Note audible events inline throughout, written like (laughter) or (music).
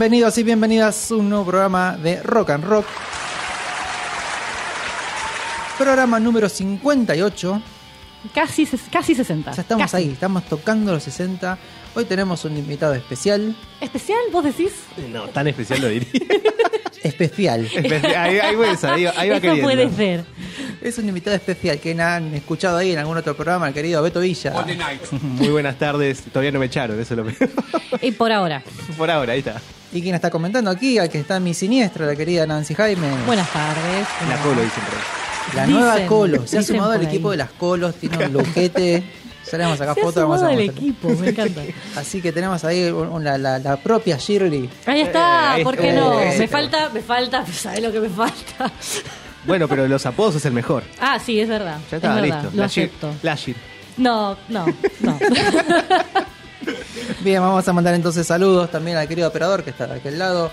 Bienvenidos y bienvenidas a un nuevo programa de Rock and Rock. Programa número 58. Casi, casi 60. Ya estamos Casi. ahí, estamos tocando los 60. Hoy tenemos un invitado especial. ¿Especial? ¿Vos decís? No, tan especial lo diría. (laughs) Especial. Espe- ahí, ahí va esa, ahí, va- ahí va Eso queriendo. puede ser. Es un invitado especial que han escuchado ahí en algún otro programa, el querido Beto Villa. (laughs) Muy buenas tardes. Todavía no me echaron, eso es lo peor. Y por ahora. Por ahora, ahí está. Y quien está comentando aquí, al que está en mi siniestra, la querida Nancy Jaime. Buenas tardes. La colo dicen por ahí. La Dicen, nueva Colo. Se ha sumado al equipo de las Colos, tiene un luquete. (laughs) Ya le vamos a sacar fotos. vamos a mostrar. equipo, me encanta. (laughs) Así que tenemos ahí la, propia Shirley. Ahí está, Eh, ahí ¿por está. qué no? Eh, Me está. falta, me falta, ¿sabes lo que me falta? (laughs) Bueno, pero los apodos es el mejor. Ah, sí, es verdad. Ya es está, verdad, listo. Lo. No, no, no. (laughs) Bien, vamos a mandar entonces saludos también al querido operador que está de aquel lado.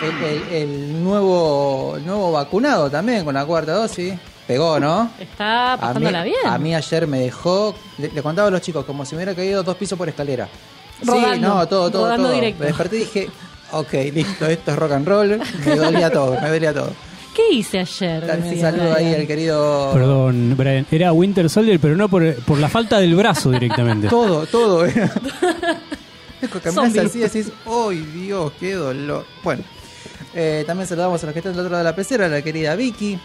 El, el- el nuevo, el nuevo vacunado también con la cuarta dosis. Pegó, ¿no? Está A mí, pasándola bien. a mí ayer me dejó, le, le contaba a los chicos, como si me hubiera caído dos pisos por escalera. Sí, no, todo, todo, todo. directo. Me desperté y dije, ok, listo, esto es rock and roll. Me dolía todo, me dolía todo. ¿Qué hice ayer? También saludo ahí al querido... Perdón, Brian, era Winter Soldier, pero no por, por la falta del brazo directamente. Todo, todo (laughs) era. Zombie. así y decís, ¡ay Dios, qué dolor! Bueno, eh, también saludamos a los que están del otro lado de la pecera, a la querida Vicky.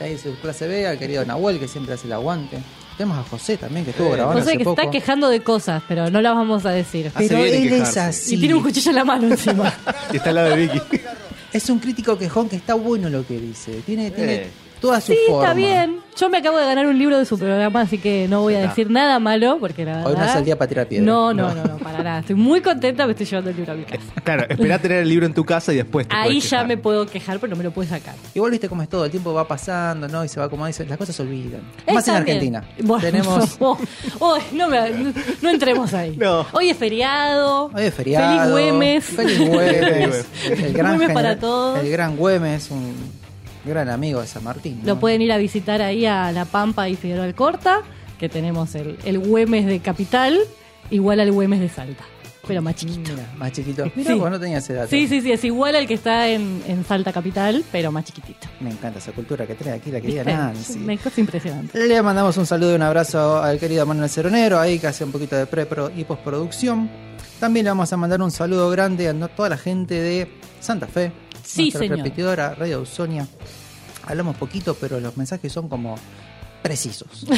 Ahí su clase B, al querido Nahuel, que siempre hace el aguante. Tenemos a José también, que estuvo grabando José hace que poco. está quejando de cosas, pero no las vamos a decir. Hace Pero bien en él es quejarse. así. Y tiene un cuchillo en la mano encima. (laughs) Y está al lado de Vicky. Es un crítico quejón que está bueno lo que dice. Tiene, tiene Eh. Toda su Sí, forma. está bien. Yo me acabo de ganar un libro de su programa, así que no voy a decir nada malo, porque la verdad... Hoy no es el día para tirar piedra. No, no, No. no, no, para nada. Estoy muy contenta, me estoy llevando el libro a mi casa. Claro, espera tener el libro en tu casa y después te Ahí ya me puedo quejar, pero no me lo puedes sacar. Igual viste cómo es todo, el tiempo va pasando, ¿no? Y se va como dice, las cosas se olvidan. Más Está en. Argentina. Bueno, Tenemos (laughs) oh, oh, no, me- no- no entremos ahí. No. Hoy es feriado. Hoy es feriado. Feliz Güemes. Feliz Güemes. el gran Güemes para todos. El gran Güemes, un gran amigo de San Martín. ¿no? Lo pueden ir a visitar ahí a La Pampa y Figueroa Alcorta, que tenemos el, el Güemes de Capital, igual al Güemes de Salta, pero más chiquito. Mira, más chiquito. Mira, Sí. vos no tenías ese dato. Sí, sí, sí, es igual al que está en, en Salta Capital, pero más chiquitito. Me encanta esa cultura que trae aquí la querida. Nancy. Me cosa impresionante. Le mandamos un saludo y un abrazo al querido Manuel Ceronero, ahí que hace un poquito de pre pro y postproducción. También le vamos a mandar un saludo grande a toda la gente de Santa Fe, Sí, nuestra señor. repetidora Radio Ausonia. Hablamos poquito, pero los mensajes son como precisos. (laughs)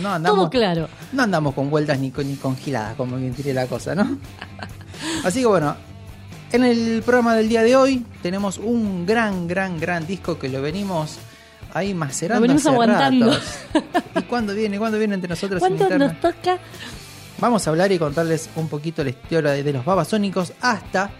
No andamos, Todo claro. no andamos con vueltas ni con, ni con giladas, como bien diría la cosa, ¿no? (laughs) Así que bueno, en el programa del día de hoy tenemos un gran, gran, gran disco que lo venimos ahí macerando. Lo venimos hace aguantando. ratos. ¿Y cuándo viene? ¿Cuándo viene entre nosotros? en ¿Cuánto interna? nos toca? Vamos a hablar y contarles un poquito la historia de los babasónicos hasta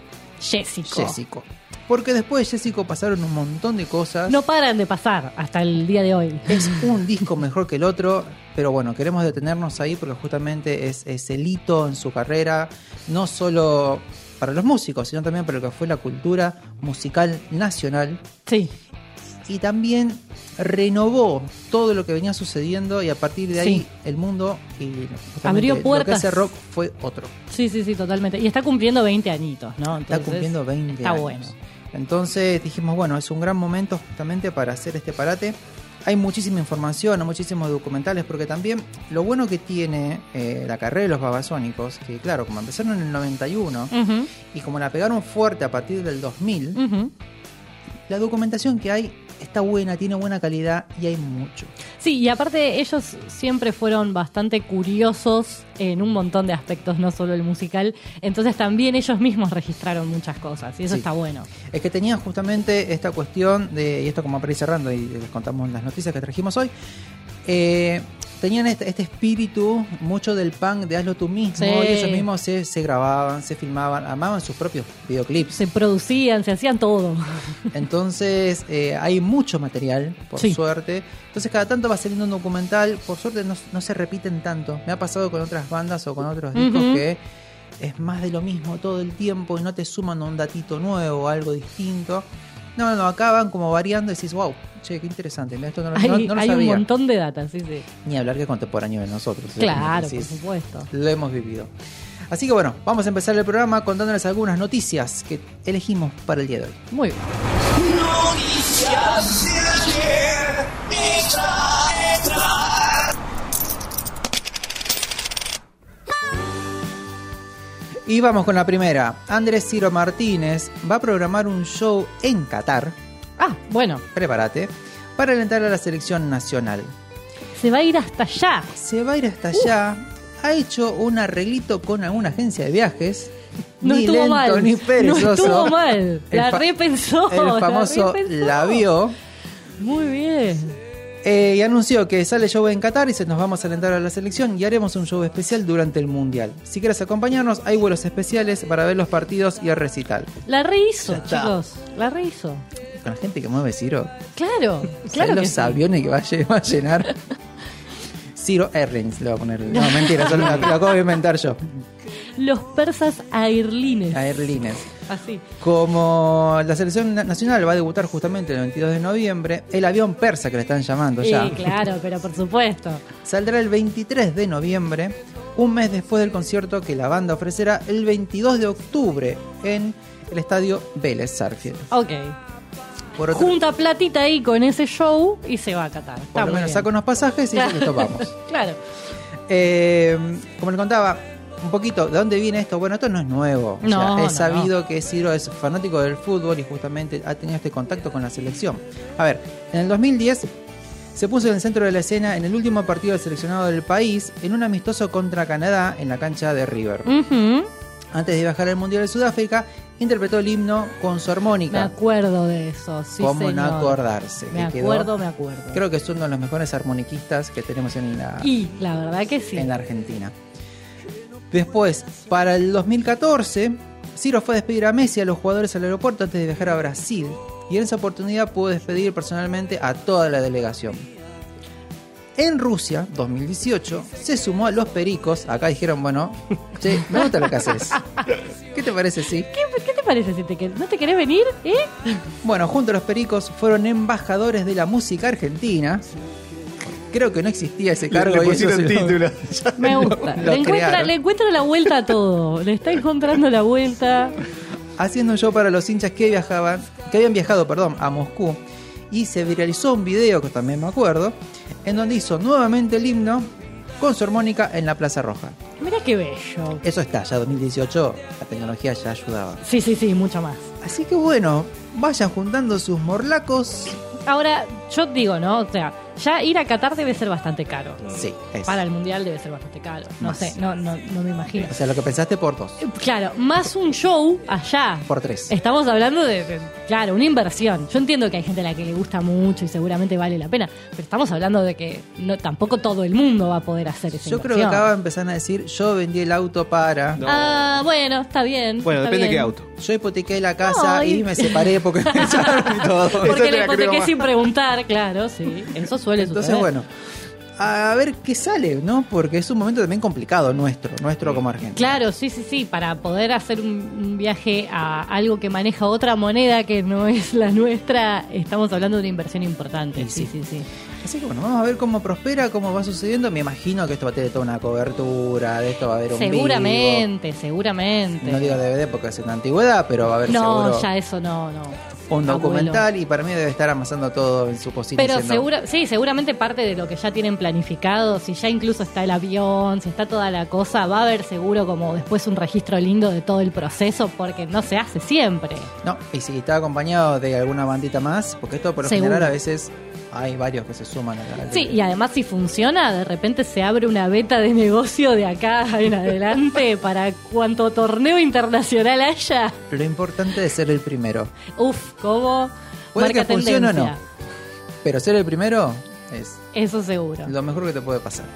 Jessico. Jessico. Porque después de Jessico pasaron un montón de cosas. No paran de pasar hasta el día de hoy. Es un disco mejor que el otro, pero bueno, queremos detenernos ahí porque justamente es, es el hito en su carrera, no solo para los músicos, sino también para lo que fue la cultura musical nacional. Sí. Y también renovó todo lo que venía sucediendo y a partir de ahí Sí. el mundo y Abrió Lo que puertas. hace rock fue otro. Sí, sí, sí, totalmente. Y está cumpliendo 20 añitos, ¿no? Está cumpliendo 20 Está años. bueno. Entonces dijimos, bueno, es un gran momento justamente para hacer este parate. Hay muchísima información, hay muchísimos documentales, porque también lo bueno que tiene eh, la carrera de los babasónicos, que claro, como empezaron en el 91 Ujú, y como la pegaron fuerte a partir del 2000, ujú. la documentación que hay está buena, tiene buena calidad y hay mucho. Sí, y aparte ellos siempre fueron bastante curiosos en un montón de aspectos, no solo el musical. Entonces también ellos mismos registraron muchas cosas y eso Sí. está bueno. Es que tenían justamente esta cuestión de, y esto como para ir cerrando y les contamos las noticias que trajimos hoy, eh, tenían este, este espíritu mucho del punk de hazlo tú mismo Sí. y ellos mismos se, se grababan, se filmaban, amaban sus propios videoclips. Se producían, se hacían todo. Entonces eh, hay mucho material, por Sí. suerte. Entonces cada tanto va saliendo un documental, por suerte no, no se repiten tanto. Me ha pasado con otras bandas o con otros discos que es más de lo mismo todo el tiempo y no te suman un datito nuevo o algo distinto. No, no, no, acá van como variando y decís, wow, che, qué interesante. Esto no, lo- Hay, no- no lo hay un sabía. montón de data, sí, sí. Ni hablar que contemporáneo de nosotros. Claro, Decís, por supuesto. Lo hemos vivido. Así que bueno, vamos a empezar el programa contándoles algunas noticias que elegimos para el día de hoy. Muy bien. Y vamos con la primera. Andrés Ciro Martínez va a programar un show en Qatar, Ah, bueno, prepárate, para alentar a la selección nacional. se va a ir hasta allá. Se va a ir hasta allá. Ha hecho un arreglito con alguna agencia de viajes. No ni estuvo lento mal. ni No estuvo mal. La repensó. El la famoso repensó. la vio. Muy bien. Eh, y anunció que sale show en Qatar y se nos vamos a alentar a la selección y haremos un show especial durante el Mundial. Si quieres acompañarnos, hay vuelos especiales para ver los partidos y el recital. La rehizo, chicos. La rehizo. Con la gente que mueve Ciro. Claro, ¿Sabes (laughs) claro que los sí. aviones que va a, lle- va a llenar? (laughs) Ciro Airlines le voy a poner. No, mentira, solo lo, lo acabo de inventar yo. Los persas airlines. Airlines. Así. Como la selección na- nacional va a debutar justamente el 22 de noviembre, el avión persa que le están llamando ya. Sí, claro, pero por supuesto. Saldrá el 23 de noviembre, un mes después del concierto que la banda ofrecerá el 22 de octubre en el estadio Vélez Sarfield. Ok. Por otro, Junta platita ahí con ese show y se va a Qatar. Está por lo menos saca unos pasajes y (laughs) listo, vamos. claro. Eh, como le contaba, un poquito, ¿de dónde viene esto? Bueno, esto no es nuevo. O No, es sabido que Ciro es fanático del fútbol y justamente ha tenido este contacto con la selección. A ver, en el 2010 se puso en el centro de la escena en el último partido del seleccionado del país en un amistoso contra Canadá en la cancha de River. Ujú. Antes de viajar al Mundial de Sudáfrica, interpretó el himno con su Me armónica. acuerdo de eso. Sí, ¿Cómo señor. no acordarse? Me acuerdo, me acuerdo. Creo que es uno de los mejores armoniquistas que tenemos en la, Y la verdad que sí. en la Argentina. Después, para el 2014, Ciro fue a despedir a Messi a los jugadores al aeropuerto antes de viajar a Brasil. Y en esa oportunidad pudo despedir personalmente a toda la delegación. En Rusia, 2018, se sumó a los Pericos. Acá dijeron, bueno, che, me gusta lo que haces. ¿Qué te parece, sí? ¿Qué, qué te parece? Si te, ¿No te querés venir? ¿Eh? Bueno, junto a los Pericos fueron embajadores de la música argentina. Creo que no existía ese cargo. Le y ellos pusieron se lo- título. (laughs) Me gusta. lo le, encuentra, le la vuelta a todo. Le está encontrando la vuelta. haciendo un show para los hinchas que viajaban, que habían viajado, perdón, a Moscú. Y se viralizó un video, que también me acuerdo, en donde hizo nuevamente el himno con su armónica en la Plaza Roja. Mira qué bello. Eso está, ya 2018, la tecnología ya ayudaba. Sí, sí, sí, mucho más. Así que bueno, vayan juntando sus morlacos. Ahora, yo digo, ¿no? O sea, Ya ir a Qatar debe ser bastante caro. Sí, es. Para el mundial debe ser bastante caro. No Más. sé, no, no, no me imagino. O sea, lo que pensaste por dos, Claro, más un show allá. por tres. Estamos hablando de, de- claro, una inversión. Yo entiendo que hay gente a la que le gusta mucho y seguramente vale la pena, pero estamos hablando de que no, tampoco todo el mundo va a poder hacer esa Yo creo que acaba de empezar a decir, yo vendí el auto para... No. Ah, bueno, está bien. Bueno, está depende de qué auto. Yo hipotequé la casa Ay. y me separé porque (laughs) me echaron y todo. Eso Porque la hipotequé sin preguntar, claro, sí. Eso suele Entonces, suceder. bueno, a ver qué sale, ¿no? Porque es un momento también complicado nuestro, nuestro como Argentina. Claro, sí, sí, sí, para poder hacer un, viaje a algo que maneja otra moneda que no es la nuestra, estamos hablando de una inversión importante. Sí, sí. sí, sí. Así que bueno, vamos a ver cómo prospera, cómo va sucediendo. Me imagino que esto va a tener toda una cobertura, de esto va a haber un vivo. Seguramente, seguramente. No digo DVD porque es una antigüedad, pero va a haber No, seguro ya eso no, no. Un Abuelo. documental y para mí debe estar amasando todo en su cocina. Pero diciendo, segura, sí, seguramente parte de lo que ya tienen planificado, si ya incluso está el avión, si está toda la cosa, va a haber seguro como después un registro lindo de todo el proceso, porque no se hace siempre. No, y si está acompañado de alguna bandita más, porque esto por lo Seguro. general a veces hay varios que se suman a la Sí, y además si funciona, de repente se abre una beta de negocio de acá en adelante (laughs) para cuanto torneo internacional haya. Lo importante es ser el primero. Uf, ¿cómo? Puede Marca que funcione o no. Pero ser el primero es Eso seguro. lo mejor que te puede pasar.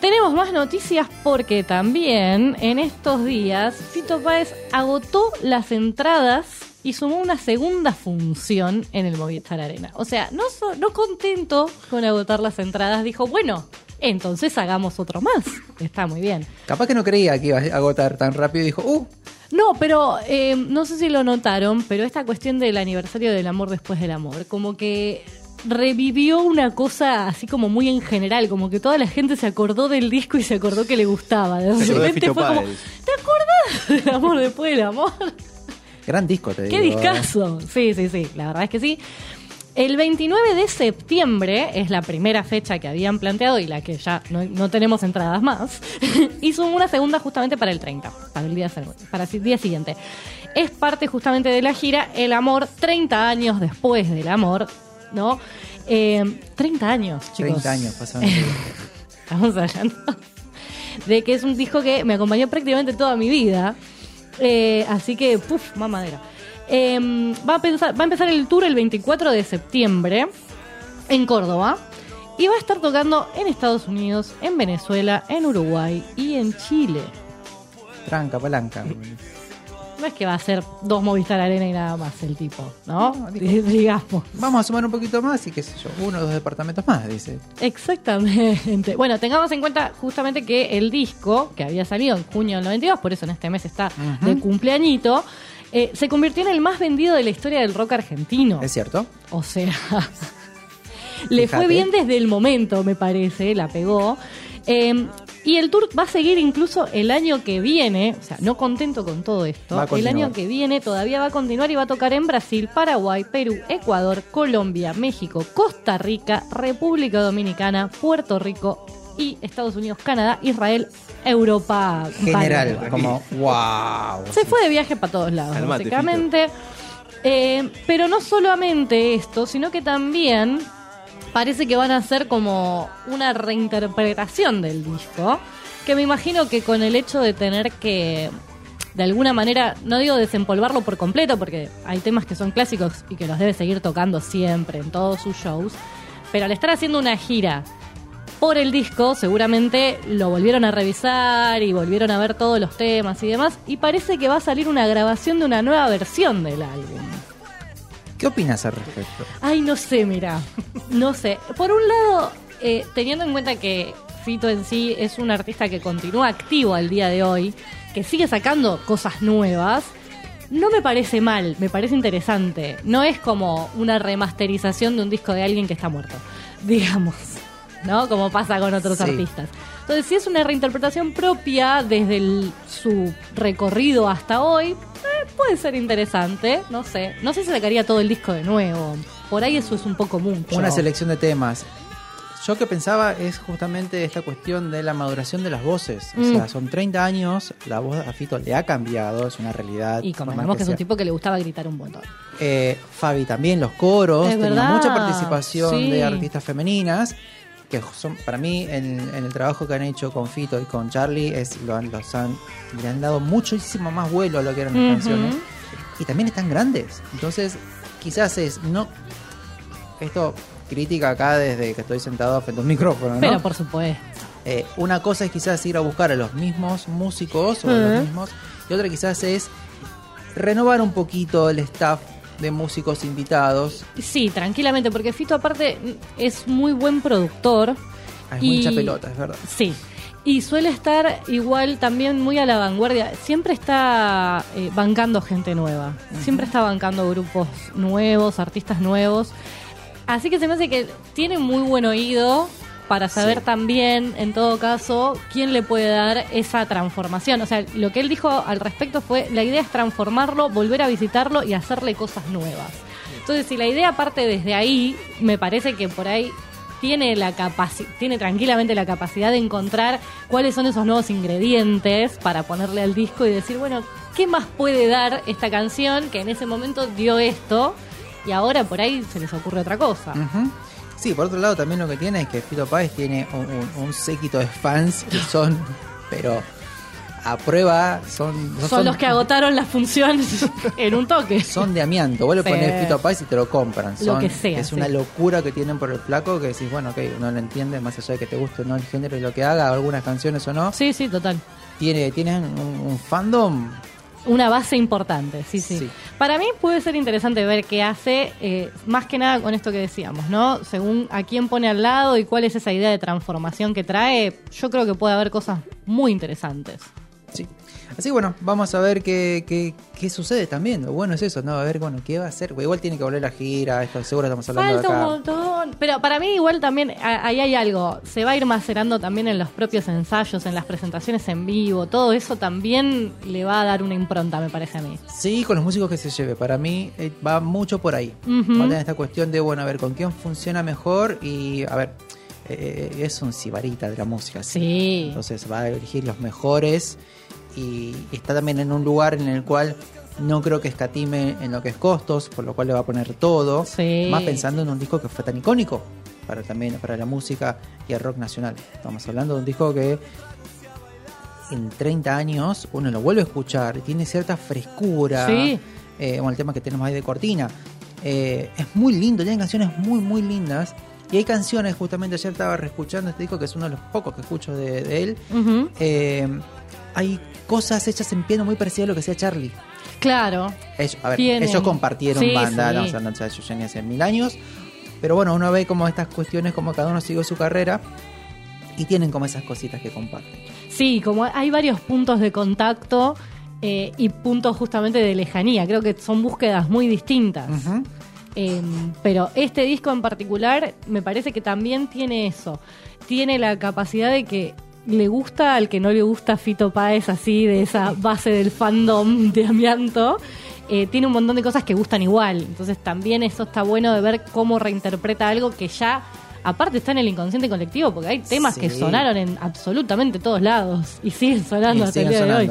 Tenemos más noticias porque también en estos días Fito Páez agotó las entradas y sumó una segunda función en el Movistar Arena. O sea, no, so- no contento con agotar las entradas, dijo, bueno, entonces hagamos otro más. Está muy bien. Capaz que no creía que iba a agotar tan rápido y dijo, uh, No, pero eh, no sé si lo notaron, pero esta cuestión del aniversario del amor después del amor, como que revivió una cosa así como muy en general, como que toda la gente se acordó del disco y se acordó que le gustaba. De repente fue como. ¿te acordás del amor después del amor? Gran disco te ¡Qué digo. ¿eh? discazo! Sí, sí, sí, la verdad es que sí. El 29 de septiembre es la primera fecha que habían planteado y la que ya no, no tenemos entradas más. (laughs) Hizo una segunda justamente para el 30, para el día, para el día siguiente. Es parte justamente de la gira El Amor, 30 años después del amor, ¿no? Eh, 30 años, chicos. 30 años (laughs) pasaron. Estamos hablando de que es un disco que me acompañó prácticamente toda mi vida. Eh, así que, puff, mamadera. Eh, va, a pensar- va a empezar el tour el 24 de septiembre en Córdoba. Y va a estar tocando en Estados Unidos, en Venezuela, en Uruguay y en Chile. Tranca, palanca. (laughs) No es que va a ser dos Movistar Arena y nada más el tipo, ¿no? No, (laughs) Digamos. Vamos a sumar un poquito más y qué sé yo, uno o dos departamentos más, dice. Exactamente. (laughs) Bueno, tengamos en cuenta justamente que el disco, que había salido en junio del 92, por eso en este mes está de cumpleañito, eh, se convirtió en el más vendido de la historia del rock argentino. ¿Es cierto? O sea, (laughs) le fue bien desde el momento, me parece, la pegó. Eh, y el tour va a seguir incluso el año que viene, o sea, no contento con todo esto, el año que viene todavía va a continuar y va a tocar en Brasil, Paraguay, Perú, Ecuador, Colombia, México, Costa Rica, República Dominicana, Puerto Rico y Estados Unidos, Canadá, Israel, Europa. General, como, wow. Se fue de viaje para todos lados, Calmate, básicamente. Eh, pero no solamente esto, sino que también parece que van a hacer como una reinterpretación del disco, que me imagino que con el hecho de tener que, de alguna manera, no digo desempolvarlo por completo, porque hay temas que son clásicos y que los debe seguir tocando siempre en todos sus shows, pero al estar haciendo una gira por el disco, seguramente lo volvieron a revisar y volvieron a ver todos los temas y demás, y parece que va a salir una grabación de una nueva versión del álbum. ¿Qué opinas al respecto? Ay, no sé, mira. No sé. Por un lado, eh, teniendo en cuenta que Fito en sí es un artista que continúa activo al día de hoy, que sigue sacando cosas nuevas, no me parece mal, me parece interesante. No es como una remasterización de un disco de alguien que está muerto, (laughs) digamos, ¿no? Como pasa con otros Sí. artistas. Entonces, si es una reinterpretación propia desde el- su recorrido hasta hoy, eh, puede ser interesante, no sé. No sé si sacaría todo el disco de nuevo. Por ahí eso es un poco mucho. Una selección de temas. Yo que pensaba es justamente esta cuestión de la maduración de las voces. O Mm. sea, son 30 años, la voz a Fito le ha cambiado, es una realidad. Y convengamos que es un tipo que le gustaba gritar un montón. Eh, Fabi también, los coros, tenía mucha participación sí. de artistas femeninas, que son, para mí, en, en el trabajo que han hecho con Fito y con Charlie, es, lo han, los han, le han dado muchísimo más vuelo a lo que eran las canciones. Y también están grandes. Entonces, quizás es, no, esto crítica acá desde que estoy sentado frente a un micrófono, ¿no? Pero por supuesto. Eh, una cosa es quizás ir a buscar a los mismos músicos o a los mismos, y otra quizás es renovar un poquito el staff de músicos invitados. Sí, tranquilamente, porque Fito aparte es muy buen productor. Hay mucha Y- pelota, es verdad. Sí. Y suele estar igual también muy a la vanguardia. Siempre está eh, bancando gente nueva. Siempre está bancando grupos nuevos, artistas nuevos. Así que se me hace que tiene muy buen oído para saber Sí. también, en todo caso, quién le puede dar esa transformación. O sea, lo que él dijo al respecto fue, la idea es transformarlo, volver a visitarlo y hacerle cosas nuevas. Entonces, si la idea parte desde ahí, me parece que por ahí tiene la tiene tranquilamente la capacidad de encontrar cuáles son esos nuevos ingredientes para ponerle al disco y decir, bueno, ¿qué más puede dar esta canción que en ese momento dio esto y ahora por ahí se les ocurre otra cosa? Ujú. Sí, por otro lado también lo que tiene es que Fito Páez tiene un, un- un séquito de fans que son, (laughs) pero a prueba, son... Son los que agotaron las funciones (laughs) en un toque. Son de amianto. Vos le Sí. pones Fito Páez y te lo compran. Lo Son- que sea, Es sí. una locura que tienen por el flaco que decís, bueno, ok, uno lo entiende, más allá de que te guste no el género y lo que haga, algunas canciones o no. Sí, sí, total. Tiene, tienen un, un fandom. Una base importante, sí, sí, Sí. Para mí puede ser interesante ver qué hace, eh, más que nada con esto que decíamos, ¿no? Según a quién pone al lado y cuál es esa idea de transformación que trae, yo creo que puede haber cosas muy interesantes. Sí. Así que bueno, vamos a ver qué, qué, qué sucede también. Lo bueno es eso, ¿no? A ver, bueno, qué va a hacer. Igual tiene que volver a gira, esto seguro estamos hablando Falta de un acá. montón. Pero para mí igual también a- ahí hay algo. Se va a ir macerando también en los propios ensayos, en las presentaciones en vivo. Todo eso también le va a dar una impronta, me parece a mí. Sí, con los músicos que se lleve. Para mí eh, va mucho por ahí. Ujú. Va a tener esta cuestión de, bueno, a ver, con quién funciona mejor y, a ver, eh, es un sibarita de la música. Sí. Entonces va a elegir los mejores y está también en un lugar en el cual no creo que escatime en lo que es costos, por lo cual le va a poner todo. Sí. Más pensando en un disco que fue tan icónico para también para la música y el rock nacional. Estamos hablando de un disco que en 30 años uno lo vuelve a escuchar, tiene cierta frescura. Sí. Eh, bueno, el tema que tenemos ahí de Cortina. Eh, es muy lindo, tiene canciones muy, muy lindas. Y hay canciones, justamente ayer estaba reescuchando este disco, que es uno de los pocos que escucho de, de él. Eh, hay cosas hechas en piano muy parecidas a lo que hacía Charlie. Claro. Ellos, a ver, Tienen- ellos compartieron Sí, banda, sí. no, o sea, ellos ya ni hace mil años. Pero bueno, uno ve como estas cuestiones, como cada uno siguió su carrera y tienen como esas cositas que comparten. Sí, como hay varios puntos de contacto eh, y puntos justamente de lejanía. Creo que son búsquedas muy distintas. Eh, pero este disco en particular me parece que también tiene eso. Tiene la capacidad de que le gusta al que no le gusta Fito Páez, así de esa base del fandom de Amianto. Eh, tiene un montón de cosas que gustan igual. Entonces también eso está bueno de ver cómo reinterpreta algo que ya, aparte, está en el inconsciente colectivo, porque hay temas Sí. que sonaron en absolutamente todos lados y siguen sonando Y hasta el día de hoy.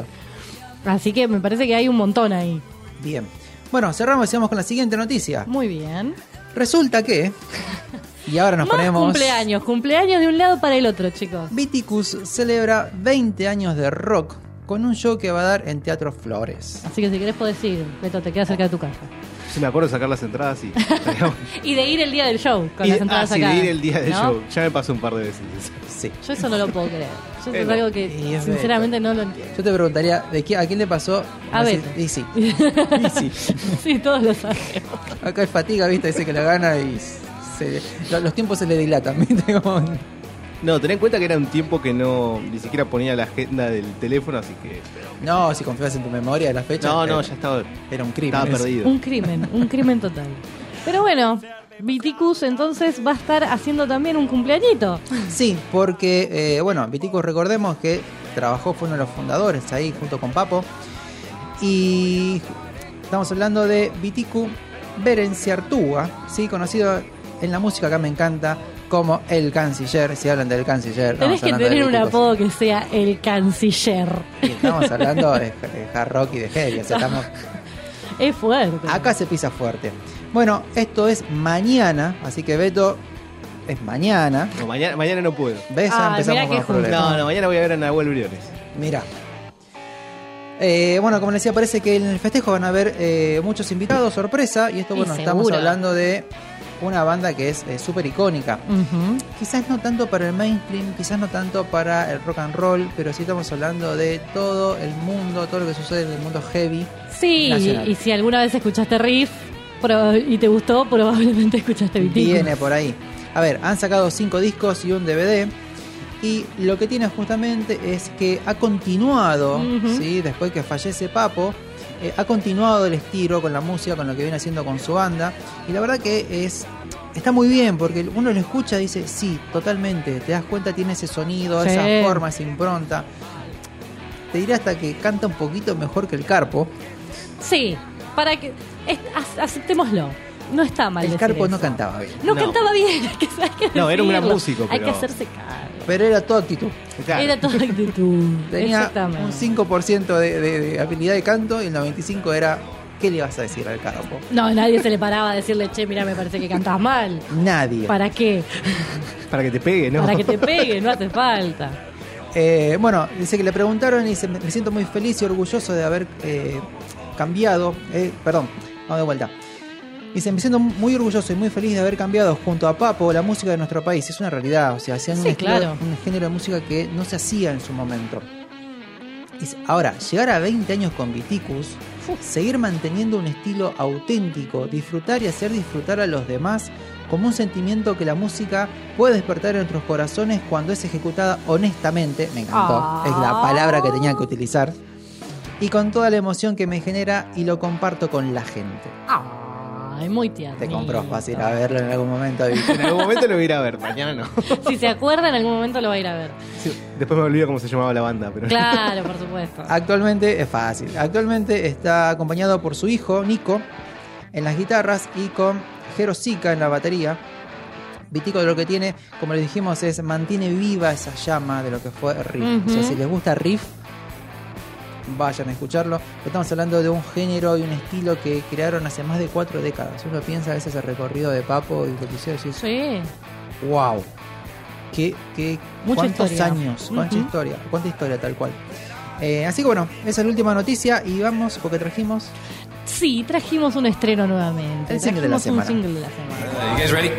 Así que me parece que hay un montón ahí. Bien. Bueno, cerramos y vamos con la siguiente noticia. Muy bien. Resulta que. (laughs) Y ahora nos Más ponemos. cumpleaños, cumpleaños de un lado para el otro, chicos. Viticus celebra 20 años de rock con un show que va a dar en Teatro Flores. Así que si querés podés ir, Beto, te queda cerca de tu casa. Si me acuerdo de sacar las entradas bueno. (laughs) Y de ir el día del show, con Y- las entradas ah, sí, acá. de ir el día del ¿no? show. Ya me pasó un par de veces. Sí. Yo eso no lo puedo creer. Yo eso es algo que sinceramente no lo entiendo. Yo te preguntaría, ¿de qué, ¿a quién le pasó? A. Y sí. (laughs) Y sí. Sí, todos lo sabemos. Acá es fatiga, ¿viste? Dice que la gana y se- los tiempos se le dilatan, (laughs) ¿viste? Como- No, ten en cuenta que era un tiempo que no ni siquiera ponía la agenda del teléfono, así que. No, si confías en tu memoria de las fechas. No, no, eh, ya estaba. Era un crimen. Estaba perdido. Un crimen, un crimen total. Pero bueno, Viticus entonces va a estar haciendo también un cumpleañito. Sí, porque, eh, bueno, Viticus recordemos que trabajó, fue uno de los fundadores ahí junto con Papo. Y estamos hablando de Viticu Berenciartúa, ¿sí? conocido en la música, acá me encanta, como el canciller. Si hablan del canciller, Tenés que tener un apodo que sea el canciller. Y estamos hablando de, de hard rock y de heavy. o sea, (laughs) estamos, Es fuerte. acá se pisa fuerte. Bueno, esto es mañana, así que Beto, es mañana. No, mañana, mañana no puedo. ¿Ves? Ay, empezamos con los problemas. No, no, mañana voy a ver a Nahuel Briones. Mira. Eh, bueno, como les decía, parece que en el festejo van a haber eh, muchos invitados, sorpresa. Y esto, Y bueno, estamos hablando de una banda que es eh, súper icónica. Quizás no tanto para el mainstream, quizás no tanto para el rock and roll, pero sí estamos hablando de todo el mundo, todo lo que sucede en el mundo heavy. Sí, Nacional. y si alguna vez escuchaste Riff y te gustó, probablemente (laughs) escuchaste Vitín. Viene por ahí. A ver, han sacado cinco discos y un DVD. Y lo que tiene justamente es que ha continuado, Ujú. ¿sí? después que fallece Papo, eh, ha continuado el estilo con la música, con lo que viene haciendo con su banda. Y la verdad que es está muy bien, porque uno lo escucha y dice, sí, totalmente, te das cuenta, tiene ese sonido, Sí. esa forma, esa impronta. Te diré hasta que canta un poquito mejor que el Carpo. Sí, para que. es- aceptémoslo. No está mal. El decir Carpo no cantaba bien, No, No. cantaba bien, (laughs) hay que, hay que No, era un gran músico, Hay que pero- hacerse cargo. Pero era toda actitud. Claro. Era toda actitud. (laughs) Tenía Exactamente. un 5% de, de- de habilidad de canto y el 95% era ¿qué le vas a decir al Carpo? No, nadie se le paraba a decirle, che, mira, me parece que cantas mal. Nadie. ¿Para qué? Para que te pegue, ¿no? Para que te pegue, no hace falta. Eh, bueno, dice que le preguntaron y dice, me me siento muy feliz y orgulloso de haber eh, cambiado, eh, perdón, vamos de vuelta. Dice, me siento muy orgulloso y muy feliz de haber cambiado junto a Papo la música de nuestro país. Es una realidad, o sea, hacían un, Sí, estilo- claro. un género de música que no se hacía en su momento. Dice, ahora, llegar a 20 años con Viticus, seguir manteniendo un estilo auténtico, disfrutar y hacer disfrutar a los demás como un sentimiento que la música puede despertar en nuestros corazones cuando es ejecutada honestamente, me encantó, Ah. es la palabra que tenía que utilizar, y con toda la emoción que me genera y lo comparto con la gente. Ay, muy tierno. Te compró fácil a verlo en algún momento. En algún momento lo voy a ir a ver, mañana no. (laughs) Si se acuerda, en algún momento lo va a ir a ver. Sí, Después me olvido cómo se llamaba la banda, pero. Claro, por (laughs) supuesto. Actualmente es fácil. Actualmente está acompañado por su hijo, Nico, en las guitarras y con Jero Sica en la batería. Vitico lo que tiene, como les dijimos, es mantiene viva esa llama de lo que fue Riff. O sea, si les gusta Riff, vayan a escucharlo. Estamos hablando de un género y un estilo que crearon hace más de cuatro décadas. Uno piensa a veces el recorrido de Papo y lo que hicieron Sí. wow. ¿Qué, qué, Mucha ¿Cuántos historia. años? ¿Cuánta Ujú. historia? ¿Cuánta historia tal cual? Eh, así que bueno, esa es la última noticia y vamos porque trajimos Sí, trajimos un estreno nuevamente. El single de la semana. un single de la semana. You guys ready?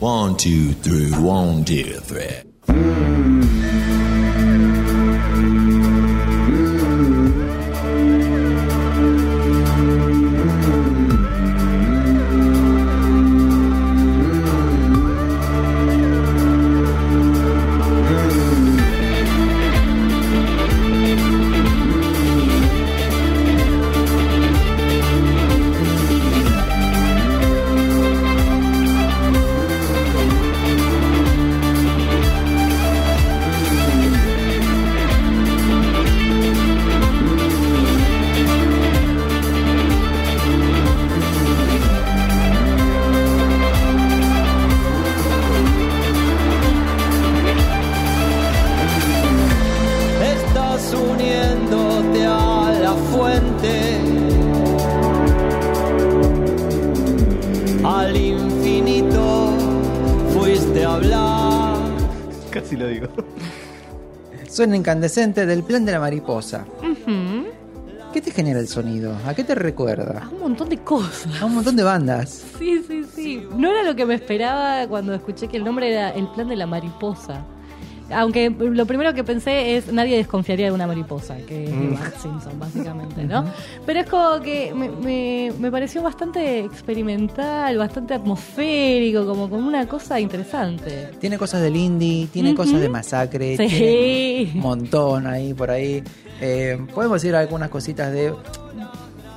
One, two, three, one, two, three. Suena incandescente del plan de la mariposa. ¿Qué te genera el sonido? ¿A qué te A recuerda? un montón de cosas. A un montón de bandas. Sí, sí, sí. No era lo que me esperaba cuando escuché que el nombre era El plan de la mariposa. Aunque lo primero que pensé es nadie desconfiaría de una mariposa, que es de Mm. Bart Simpson, básicamente, ¿no? Pero es como que me, me- me pareció bastante experimental, bastante atmosférico, como con una cosa interesante. Tiene cosas del indie, tiene cosas de masacre, Sí. tiene un montón ahí por ahí. Eh, podemos decir algunas cositas de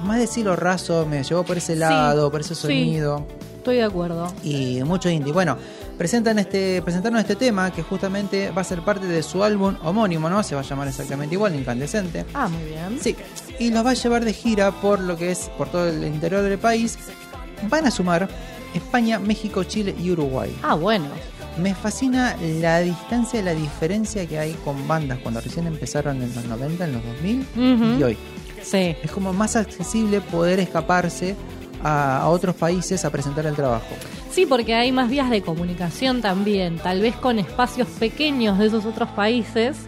más de estilo raso, me llevó por ese Sí, lado, por ese sí. sonido. Estoy de acuerdo. y mucho indie. Bueno, presentan este, presentaron este tema que justamente va a ser parte de su álbum homónimo, ¿no? Se va a llamar exactamente igual, Incandescente. Ah, muy bien. Sí, y los va a llevar de gira por lo que es por todo el interior del país. Van a sumar España, México, Chile y Uruguay. Ah, bueno. Me fascina la distancia y la diferencia que hay con bandas cuando recién empezaron en los 90, en los 2000 Ujú. y hoy. Sí. Es como más accesible poder escaparse a, a otros países a presentar el trabajo. Sí, porque hay más vías de comunicación también, tal vez con espacios pequeños de esos otros países,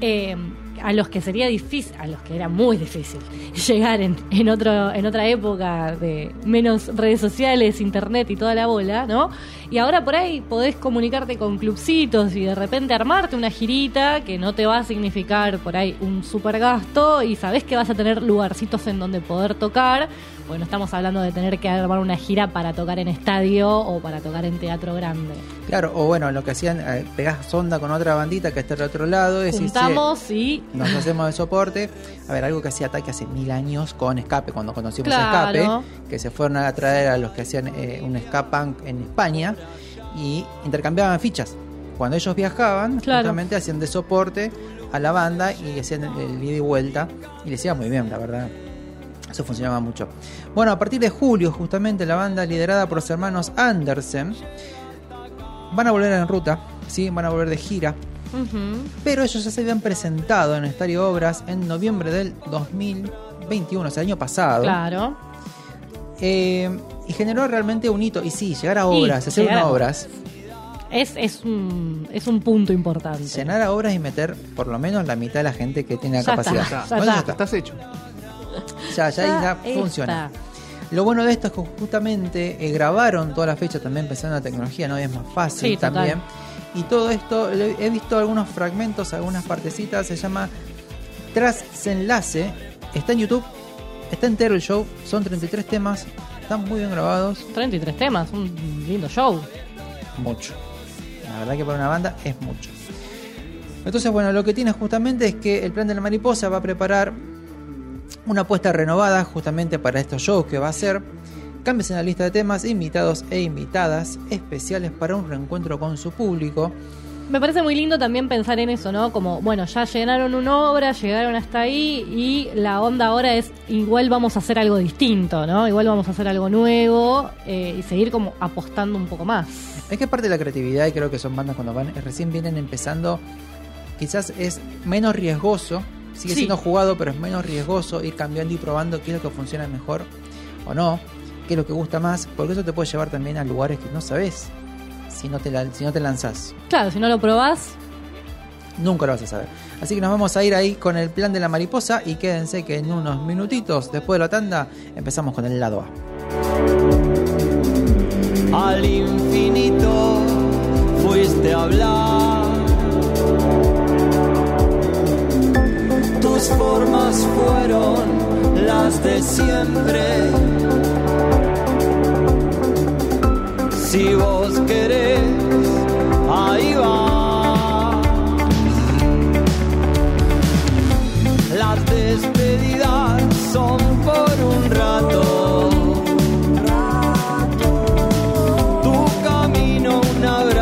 eh, a los que sería difícil, a los que era muy difícil (laughs) llegar en, en, otro, en otra época de menos redes sociales, internet y toda la bola, ¿no? Y ahora por ahí podés comunicarte con clubcitos y de repente armarte una girita que no te va a significar por ahí un super gasto y sabés que vas a tener lugarcitos en donde poder tocar. Bueno, estamos hablando de tener que armar una gira para tocar en estadio o para tocar en teatro grande. Claro, o bueno, lo que hacían, eh, pegás sonda con otra bandita que está al otro lado, decís, Juntamos y "Che, nos hacemos de soporte. A ver, algo que hacía Ataque hace mil años con Escape, cuando conocimos Claro. Escape, que se fueron a traer a los que hacían eh, un Punk en España y intercambiaban fichas. Cuando ellos viajaban, Claro. justamente hacían de soporte a la banda y hacían el, ida y vuelta. Y les iba muy bien, la verdad. Eso funcionaba mucho. Bueno, a partir de julio, justamente, la banda liderada por los hermanos Andersen van a volver en ruta, ¿sí? van a volver de gira. Pero ellos ya se habían presentado en Estadio Obras en noviembre del 2021, o sea, el año pasado. claro. Eh, y generó realmente un hito. Y sí, llegar a Y obras, hacer llegar una obras, Es, es, un, es un punto importante. llenar a obras y meter por lo menos la mitad de la gente que tiene la Ya capacidad. está, ya Bueno, está. Estás hecho. Ya, ya, ya está. funciona. Lo bueno de esto es que justamente eh, grabaron toda la fecha también pensando en la tecnología, ¿no? Y es más fácil Sí, también. Y todo esto, he visto algunos fragmentos, algunas partecitas, se llama Trasenlace, está en YouTube, está entero el show, son 33 temas, están muy bien grabados, 33 temas, un lindo show. mucho. La verdad que para una banda es mucho. Entonces, bueno, lo que tiene justamente es que el plan de la mariposa va a preparar una apuesta renovada justamente para estos shows que va a hacer. Cambios en la lista de temas, invitados e invitadas especiales para un reencuentro con su público. Me parece muy lindo también pensar en eso, ¿no? Como, bueno, ya llenaron una obra, llegaron hasta ahí y la onda ahora es igual vamos a hacer algo distinto, ¿no? Igual vamos a hacer algo nuevo eh, y seguir como apostando un poco más. Es que parte de la creatividad y creo que son bandas cuando van recién vienen empezando, quizás es menos riesgoso, sigue Sí. siendo jugado, pero es menos riesgoso ir cambiando y probando qué es lo que funciona mejor o no, qué es lo que gusta más, porque eso te puede llevar también a lugares que no sabes si no te, la- si no te lanzás. Claro, si no lo probás, Nunca lo vas a saber. Así que nos vamos a ir ahí con el plan de la mariposa y quédense que en unos minutitos después de la tanda empezamos con el lado A. al infinito fuiste a hablar. Tus formas fueron las de siempre. Si vos querés, ahí va. Las despedidas son por un rato. Tu camino, un abrazo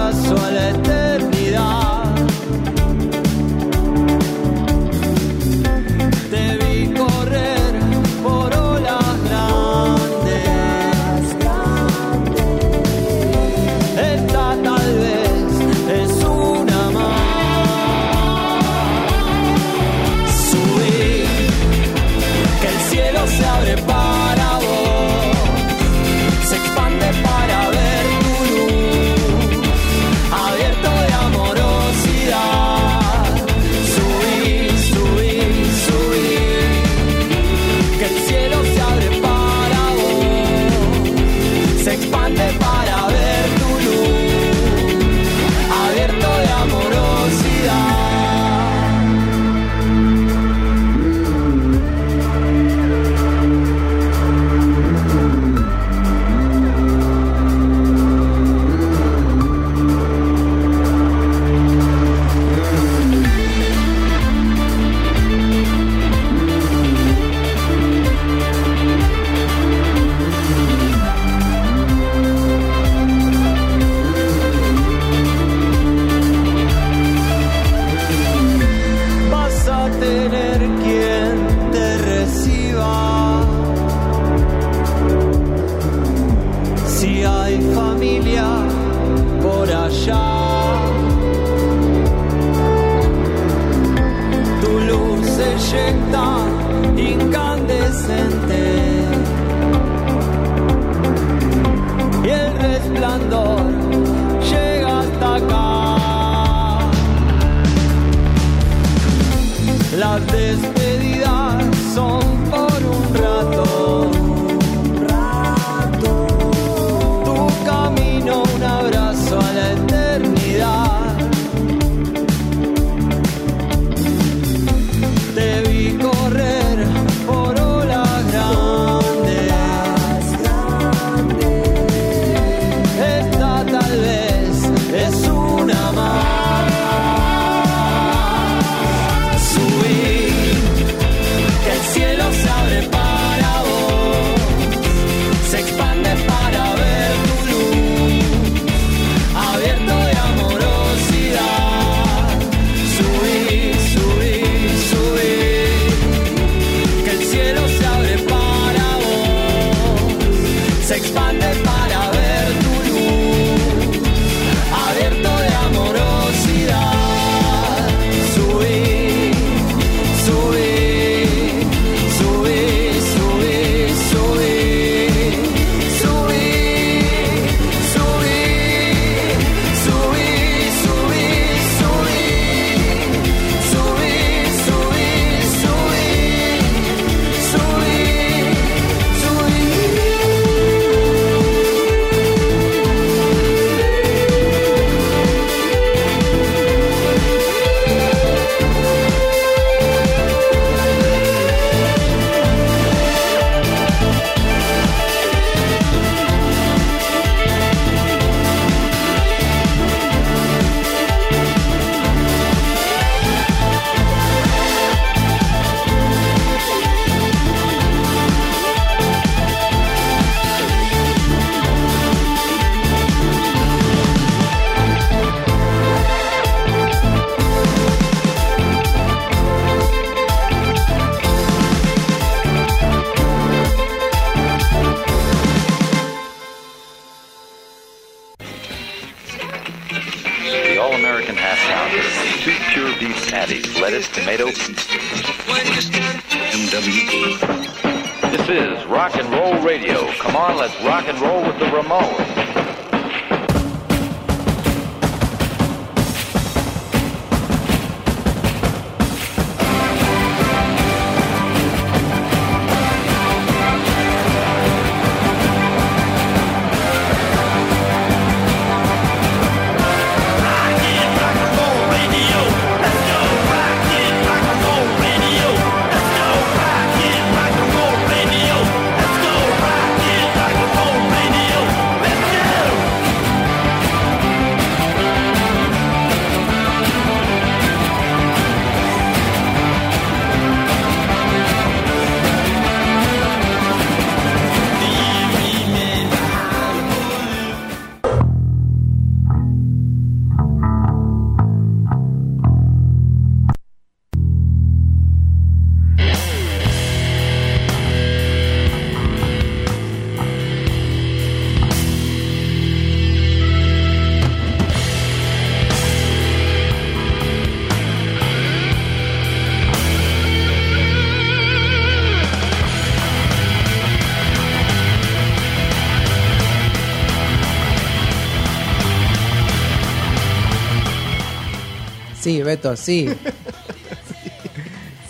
Sí, Beto, sí.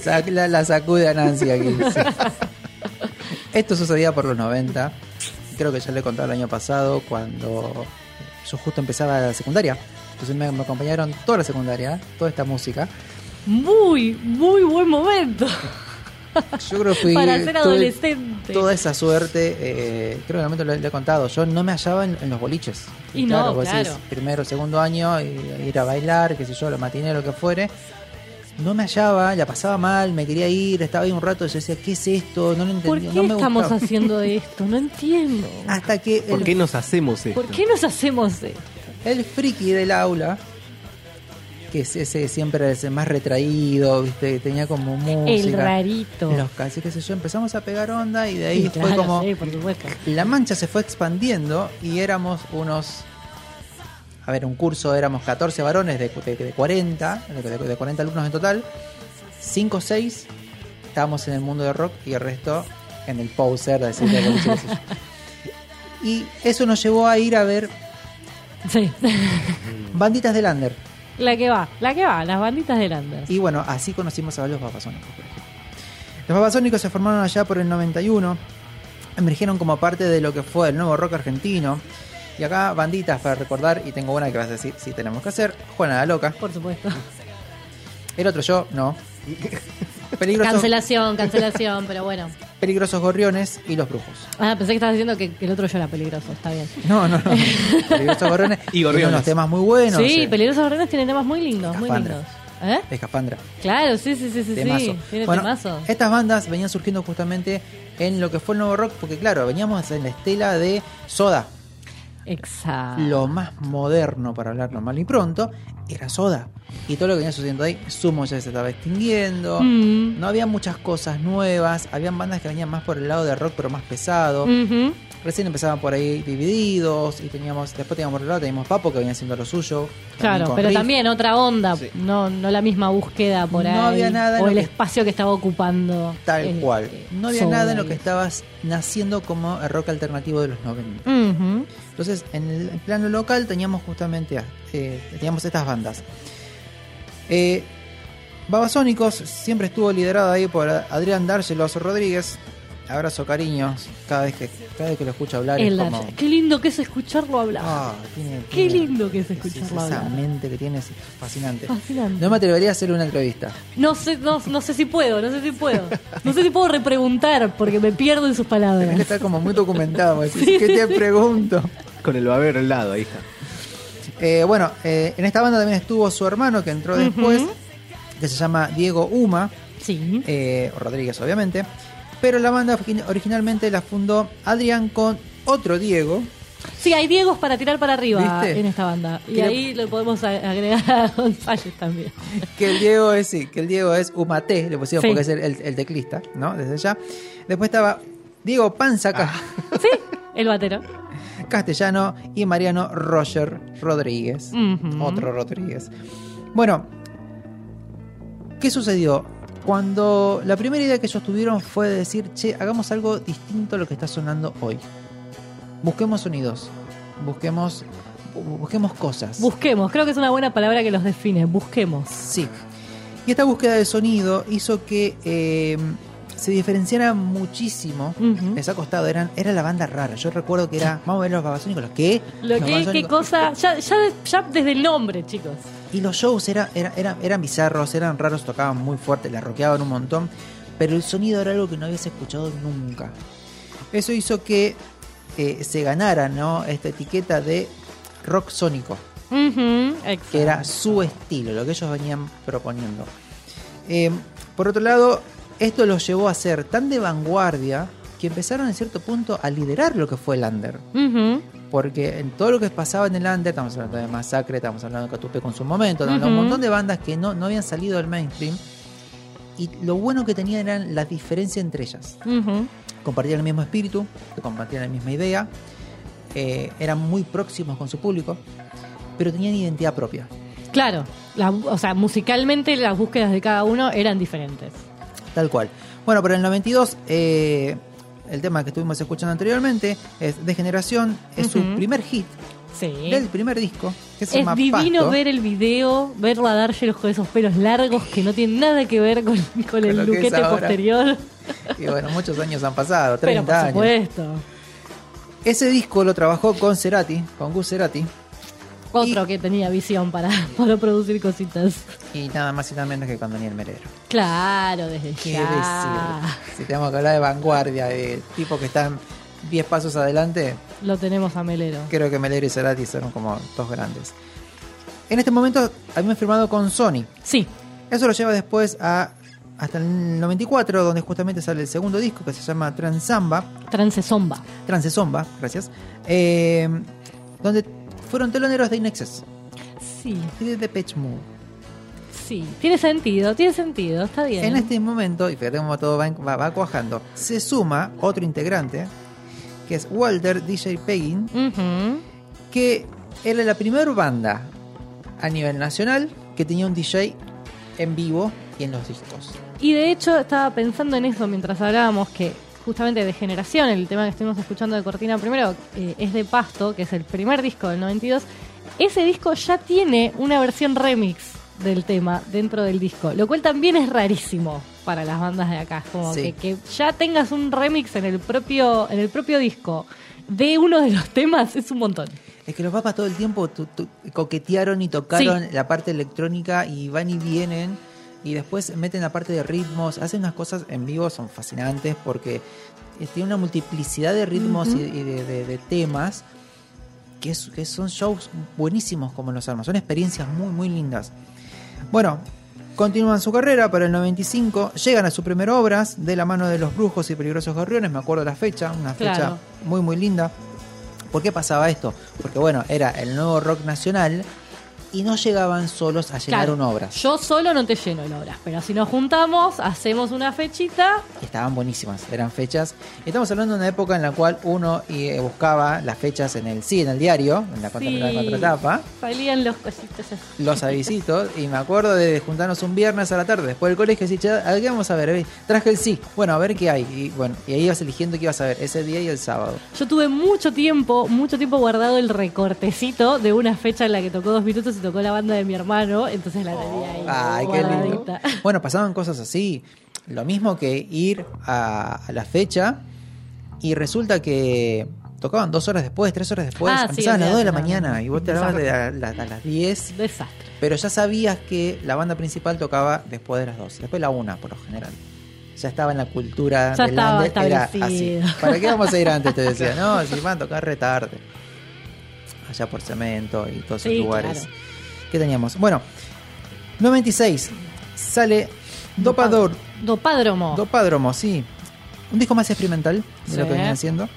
Sac- la, la sacude a Nancy aquí. sí. Esto sucedía por los 90. Creo que ya le he contado el año pasado cuando yo justo empezaba la secundaria. Entonces me, me acompañaron toda la secundaria, toda esta música. Muy, muy buen momento. Yo creo que fui. Para ser adolescente. Toda esa suerte, eh, creo que en el momento le, le he contado. Yo no me hallaba en, en los boliches. Y no, vos decís, claro. primero, segundo año, y- ir a bailar, qué sé yo, la matiné, lo que fuere. No me hallaba, la pasaba mal, me quería ir, estaba ahí un rato, yo decía, ¿qué es esto? No lo ¿Por entendía, qué no me estamos gustaba. haciendo (laughs) esto? No entiendo. Hasta que ¿Por el, qué nos hacemos esto? ¿Por qué nos hacemos esto? el friki del aula, que es ese siempre ese más retraído, viste, tenía como música. El rarito. Los casi qué sé yo, empezamos a pegar onda y de ahí Sí, fue claro, como sí, por la mancha se fue expandiendo y éramos unos a ver, un curso éramos 14 varones de, de- de 40, de, de- de 40 alumnos en total, 5 o 6 estábamos en el mundo de rock y el resto en el poser de decir de (laughs) yo. Y eso nos llevó a ir a ver Sí. banditas del under. La que va, la que va, las banditas de Lander. Y bueno, así conocimos a los babasónicos, por ejemplo. Los babasónicos se formaron allá por el 91, emergieron como parte de lo que fue el nuevo rock argentino. Y acá, banditas para recordar, y tengo una que vas a decir, sí, tenemos que hacer. Juana la Loca. Por supuesto. El otro yo, no. (laughs) Peligrosos, Cancelación, cancelación, pero bueno. peligrosos gorriones y los brujos. Ah, pensé que estabas diciendo que el otro yo era peligroso, está bien. No, no, no. (laughs) Peligrosos gorriones. Y gorriones. Tiene unos temas muy buenos. sí, eh, Peligrosos Gorriones tienen temas muy lindos, muy Escafandra. lindos. ¿Eh? Escafandra. Claro, sí, sí, sí, sí, Temazo. sí. Tiene Bueno, temazo. Estas bandas venían surgiendo justamente en lo que fue el nuevo rock, porque claro, veníamos en la estela de Soda. Exacto. Lo más moderno, para hablar normal y pronto, era Soda. Y todo lo que venía sucediendo ahí, Sumo ya se estaba extinguiendo. Mm. No había muchas cosas nuevas. Habían bandas que venían más por el lado de rock, pero más pesado. Recién empezaban por ahí divididos. Y teníamos, después teníamos por el lado, teníamos Papo que venía haciendo lo suyo. Claro, pero riff. también otra onda, Sí. no, no la misma búsqueda por No ahí. había nada o el que- espacio que estaba ocupando. Tal eh, cual. eh, No había Soda nada en lo que estabas naciendo como el rock alternativo de los 90. Ujú. Entonces, en el plano local teníamos justamente eh, teníamos estas bandas. Eh, Babasónicos siempre estuvo liderado ahí por Adrián Dárgelos Rodríguez. Abrazo, cariños. Cada vez que, cada vez que lo escucho hablar es como. Qué lindo que es escucharlo hablar. Ah, tiene- Qué lindo que es escucharlo Esa hablar. mente que tiene es fascinante. Fascinante. No me atrevería a hacerle una entrevista. No sé, no, no sé si puedo, no sé si puedo. No sé si puedo repreguntar porque me pierdo en sus palabras. Está como muy documentado. (laughs) decís, Sí, ¿Qué te pregunto? Con el babero al lado, ahí está. Eh, bueno, eh, en esta banda también estuvo su hermano que entró después, que se llama Diego Uma, Sí. eh, o Rodríguez obviamente, pero la banda originalmente la fundó Adrián con otro Diego, Sí, hay Diegos para tirar para arriba ¿Viste? en esta banda. Y ahí le podemos agregar a González también. que el Diego es, sí, que el Diego es Umate, le pusieron Sí. porque es el, teclista, ¿no? Desde ya. Después estaba Diego Panzaca, Sí, (laughs) el batero. Castellano, y Mariano Roger Rodríguez, otro Rodríguez. Bueno, ¿qué sucedió? Cuando la primera idea que ellos tuvieron fue decir, che, hagamos algo distinto a lo que está sonando hoy. Busquemos sonidos, busquemos, bu- busquemos cosas. Busquemos, creo que es una buena palabra que los define. Busquemos. Sí. Y esta búsqueda de sonido hizo que eh, se diferenciara muchísimo. Les ha costado, eran, era la banda rara. Yo recuerdo que era, vamos a ver los babasónicos, los que. Lo Los que, qué Babasónicos. cosa. Ya, ya, ya desde el nombre, chicos. Y los shows era, era- era- eran bizarros, eran raros, tocaban muy fuerte, la rockeaban un montón. Pero el sonido era algo que no habías escuchado nunca. Eso hizo que eh, se ganara ¿no? esta etiqueta de rock sónico. Exacto. que era su estilo, lo que ellos venían proponiendo. Eh, por otro lado, esto los llevó a ser tan de vanguardia que empezaron en cierto punto a liderar lo que fue el under. Porque en todo lo que pasaba en el under, estamos hablando de Masacre, estamos hablando de Catupe con su momento, de Ujú. un montón de bandas que no, no habían salido del mainstream. Y lo bueno que tenían eran la diferencia entre ellas. Compartían el mismo espíritu, compartían la misma idea, eh, eran muy próximos con su público, pero tenían identidad propia. Claro, la- o sea, musicalmente las búsquedas de cada uno eran diferentes. Tal cual. Bueno, para el 92, eh, el tema que estuvimos escuchando anteriormente es Degeneración, es su primer hit Sí. del primer disco, que se Es llama divino Pasto. ver el video, verla a Dargelos con esos pelos largos que no tienen nada que ver con, con el luquete posterior. (laughs) Y bueno, muchos años han pasado, Pero 30 por años. supuesto. Ese disco lo trabajó con Cerati, con Gus Cerati, Otro que tenía visión para, (laughs) para producir cositas. y nada más y nada menos que con Daniel Merero. Claro, desde ¿Qué ya. decir? Si tenemos que hablar de vanguardia, de tipo que están 10 pasos adelante, Lo tenemos a Melero. creo que Melero y Cerati son como dos grandes. En este momento habían firmado con Sony. Sí, Eso lo lleva después a hasta el 94, donde justamente sale el segundo disco que se llama Transamba, Transezomba. Transezomba, gracias, eh, donde fueron teloneros de Inexes Sí, y de Depeche Mode. sí. Tiene sentido, tiene sentido, está bien. En este momento, y fíjate cómo todo va, va- va cuajando, se suma otro integrante, que es Walter DJ Peggin, que era la primera banda a nivel nacional que tenía un DJ en vivo y en los discos. Y de hecho estaba pensando en eso mientras hablábamos que justamente de generación, el tema que estuvimos escuchando de Cortina primero eh, es de Pasto, que es el primer disco del 92. Ese disco ya tiene una versión remix del tema dentro del disco, lo cual también es rarísimo para las bandas de acá, como Sí. que, que ya tengas un remix en el propio en el propio disco de uno de los temas es un montón. Es que los papas todo el tiempo tu- tu- coquetearon y tocaron Sí. la parte electrónica y van y vienen y después meten la parte de ritmos, hacen unas cosas en vivo, son fascinantes porque eh, tiene una multiplicidad de ritmos y, y de, de- de temas que, es- que son shows buenísimos como los armas, son experiencias muy muy lindas. Bueno, continúan su carrera para el 95, llegan a su primera obras de la mano de los brujos y peligrosos gorriones, me acuerdo la fecha, una fecha muy muy linda. ¿Por qué pasaba esto? Porque bueno, era el nuevo rock nacional y no llegaban solos a llenar Claro, una obra. Yo solo no te lleno el obras, pero si nos juntamos, hacemos una fechita estaban buenísimas, eran fechas. Estamos hablando de una época en la cual uno eh, buscaba las fechas en el sí, en el diario, en la, contra, Sí. la contratapa, Salían los cositos esos. los avisitos, y me acuerdo de juntarnos un viernes a la tarde después del colegio y decir, "Che, ¿a qué vamos a ver? Traje el sí, bueno, a ver qué hay. Y bueno, y ahí ibas eligiendo qué ibas a ver, ese día y el sábado. Yo tuve mucho tiempo, mucho tiempo guardado el recortecito de una fecha en la que tocó dos minutos y tocó la banda de mi hermano, entonces la tenía ahí. Ay, qué lindo. (laughs) Bueno, pasaban cosas así. Lo mismo que ir a, a la fecha y resulta que tocaban dos horas después, tres horas después. Ah, sí, empezaban a las dos de la mañana y vos te hablabas de a, la- a las 10. Desastre. Pero ya sabías que la banda principal tocaba después de las 12, después la una por lo general. Ya estaba en la cultura Ya del estaba era así. ¿Para qué vamos a ir antes? Te decía, (laughs) no, si van a tocar retarde. Allá por cemento y todos esos Sí, lugares. claro. ¿Qué teníamos? Bueno, 96 sale Dopador, Dopádromo. Dopádromo, sí. Un disco más experimental de lo que venían haciendo.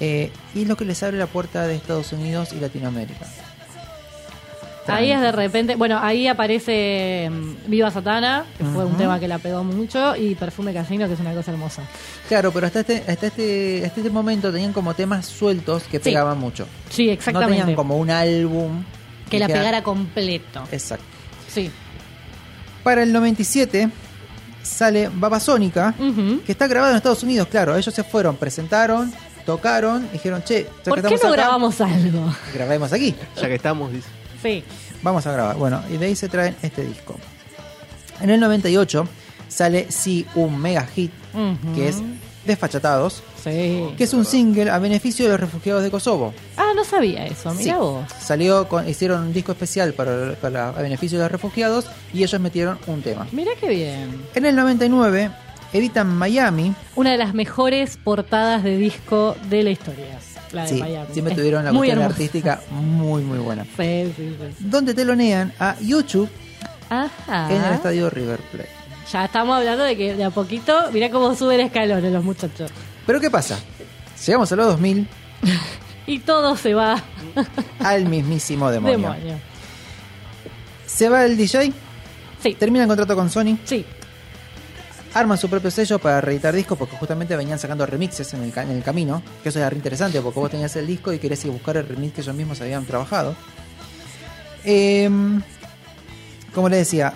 Eh, y es lo que les abre la puerta de Estados Unidos y Latinoamérica. Ahí es de repente, bueno, ahí aparece mm, Viva Satana, que fue un tema que la pegó mucho, y Perfume Casino, que es una cosa hermosa. Claro, pero hasta este, hasta este, hasta este momento tenían como temas sueltos que Sí. pegaban mucho. Sí, No exactamente. tenían como un álbum que la queda- pegara completo. Exacto. Sí. Para el 97 sale Babasónica, Ujú. que está grabado en Estados Unidos, claro. Ellos se fueron, presentaron, tocaron, dijeron, che, ya que ¿Por qué estamos no acá, grabamos algo? grabemos aquí. Ya que estamos, dice. Sí. Vamos a grabar. Bueno, y de ahí se traen este disco. En el 98 sale sí un mega hit, que es Desfachatados, Sí. que es un single a beneficio de los refugiados de Kosovo. Ah, no sabía eso, mira Sí. vos. Salió, con, hicieron un disco especial para, para a beneficio de los refugiados y ellos metieron un tema. Mira qué bien. En el 99 editan Miami. Una de las mejores portadas de disco de la historia. La de Sí, Miami. siempre tuvieron la cuestión artística muy muy buena. Sí, sí, sí. Donde telonean a YouTube Ajá. en el estadio River Plate. Ya estamos hablando de que de a poquito, mirá cómo suben escalones los muchachos. Pero ¿qué pasa? Llegamos a los 2000 Y todo se va. al mismísimo demonio. Demonio. Se va el DJ, Sí, termina el contrato con Sony, sí. arman su propio sello para reeditar discos porque justamente venían sacando remixes en el, en el camino, que eso era re interesante porque vos tenías el disco y querías ir a buscar el remix que ellos mismos habían trabajado. Em, como le decía,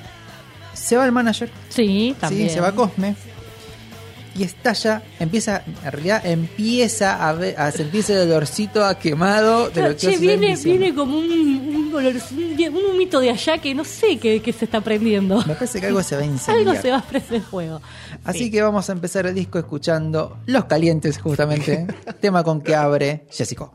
se va el manager, Sí, ¿sí? también. se va Cosme y estalla, empieza, en realidad empieza a, ver, a sentirse el olorcito a quemado de Claro, lo que che, viene, viene como un, un, olor- un, un humito de allá que no sé qué, qué se está prendiendo. Me parece que algo se va a (laughs) incendiar. Algo se va a prender fuego. Así Sí. que vamos a empezar el disco escuchando Los Calientes, justamente. (laughs) tema con que abre Jessica.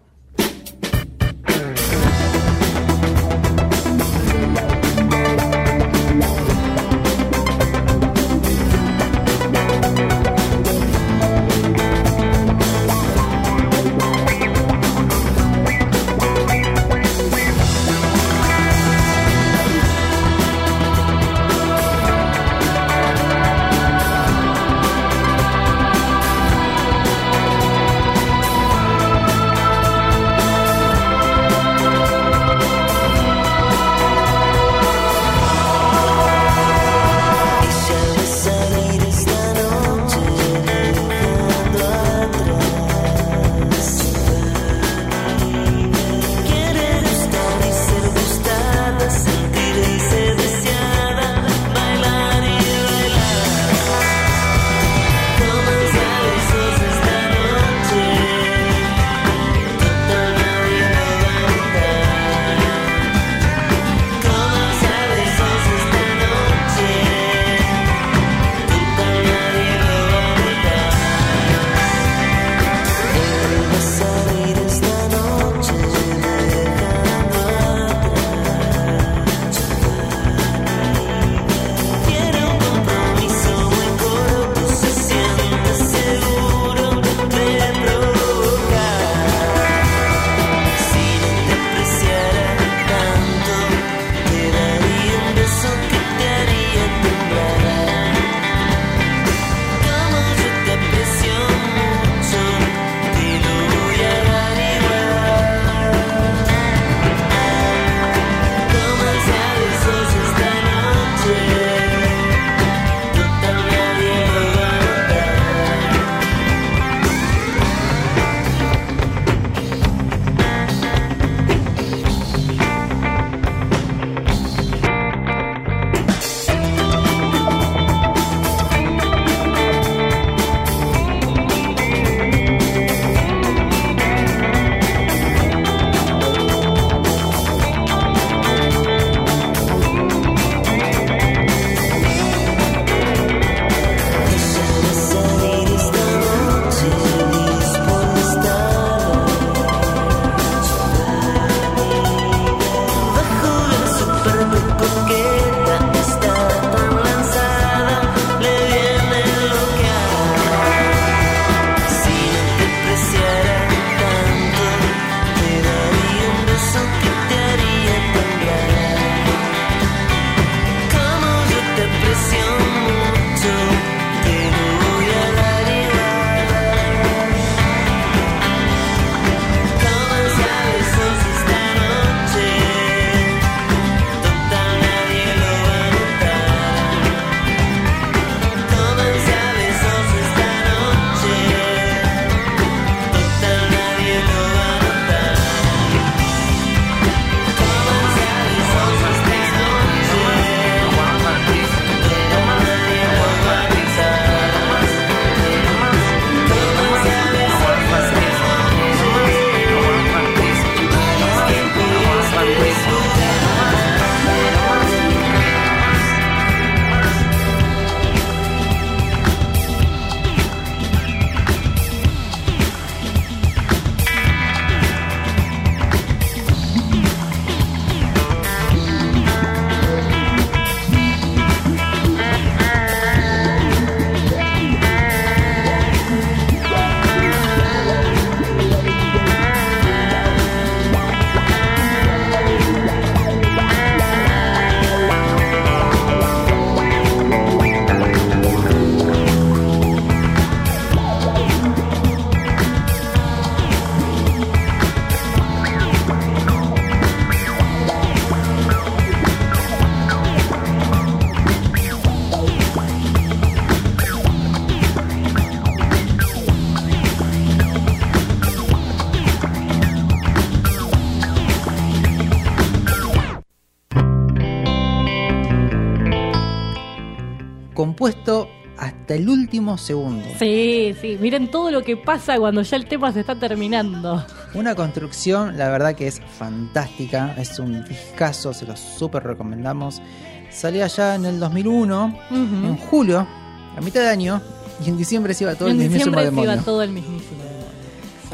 Hasta el último segundo. Sí, sí, miren todo lo que pasa cuando ya el tema se está terminando. Una construcción, la verdad que es fantástica, es un discazo, se lo súper recomendamos. Salía ya en el 2001, en julio, a mitad de año, y en diciembre se iba todo en el mismísimo diciembre se demonio. iba todo el mismísimo demonio.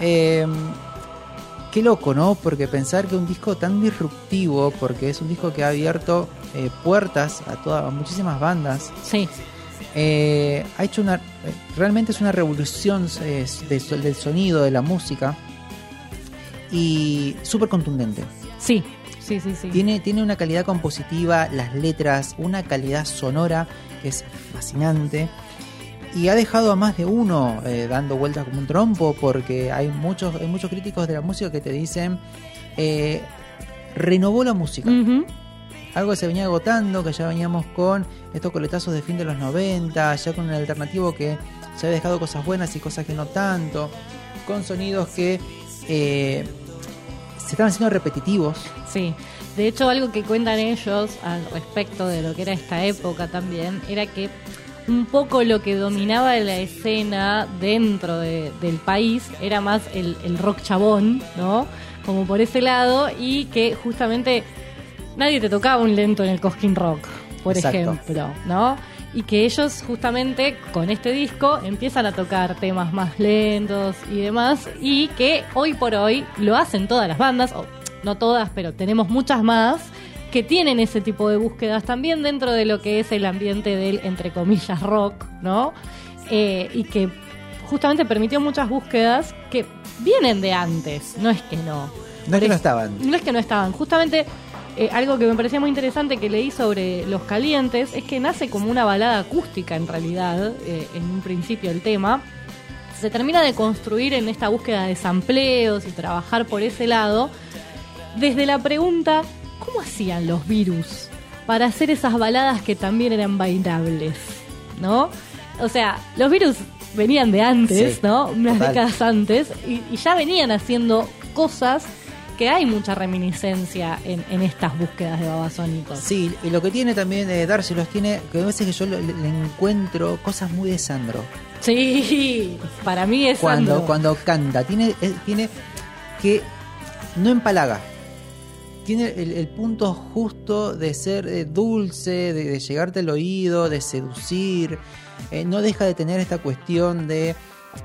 Eh, qué loco, ¿no? Porque pensar que un disco tan disruptivo, porque es un disco que ha abierto eh, puertas a, todas, a muchísimas bandas, Sí, eh, ha hecho una. Realmente es una revolución eh, del sonido, de la música, y súper contundente. sí, sí, sí, sí. Tiene, tiene una calidad compositiva, las letras, una calidad sonora que es fascinante. Y ha dejado a más de uno eh, dando vueltas como un trompo, porque hay muchos, hay muchos críticos de la música que te dicen eh, renovó la música. Ujú. Algo se venía agotando, que ya veníamos con estos coletazos de fin de los 90, ya con un alternativo que se había dejado cosas buenas y cosas que no tanto, con sonidos que eh, se estaban haciendo repetitivos. Sí, de hecho algo que cuentan ellos al respecto de lo que era esta época también era que un poco lo que dominaba la escena dentro de- del país era más el rock chabón, ¿no? Como por ese lado y que justamente nadie te tocaba un lento en el Cosquín Rock, por Exacto. ejemplo, ¿no? Y que ellos justamente con este disco empiezan a tocar temas más lentos y demás y que hoy por hoy lo hacen todas las bandas, o no todas, pero tenemos muchas más que tienen ese tipo de búsquedas también dentro de lo que es el ambiente del, entre comillas, rock, ¿no? Eh, y que justamente permitió muchas búsquedas que vienen de antes, no es que no. No es que no estaban. no es que no estaban. Justamente eh, algo que me parecía muy interesante que leí sobre Los Calientes es que nace como una balada acústica en realidad, eh, en un principio el tema. Se termina de construir en esta búsqueda de sampleos y trabajar por ese lado, desde la pregunta, ¿cómo hacían los virus para hacer esas baladas que también eran bailables? ¿No? O sea, los virus venían de antes, Sí, ¿no? Unas total. décadas antes, y, y ya venían haciendo cosas que hay mucha reminiscencia en, en estas búsquedas de babasónicos. Sí, y lo que tiene también de Darcy los tiene, que a veces que yo le, le encuentro cosas muy de Sandro. Sí, para mí es Cuando, Sandro. cuando canta, tiene, eh, tiene que no empalaga. Tiene el, el punto justo de ser eh, dulce, de, de llegarte al oído, de seducir. Eh, no deja de tener esta cuestión de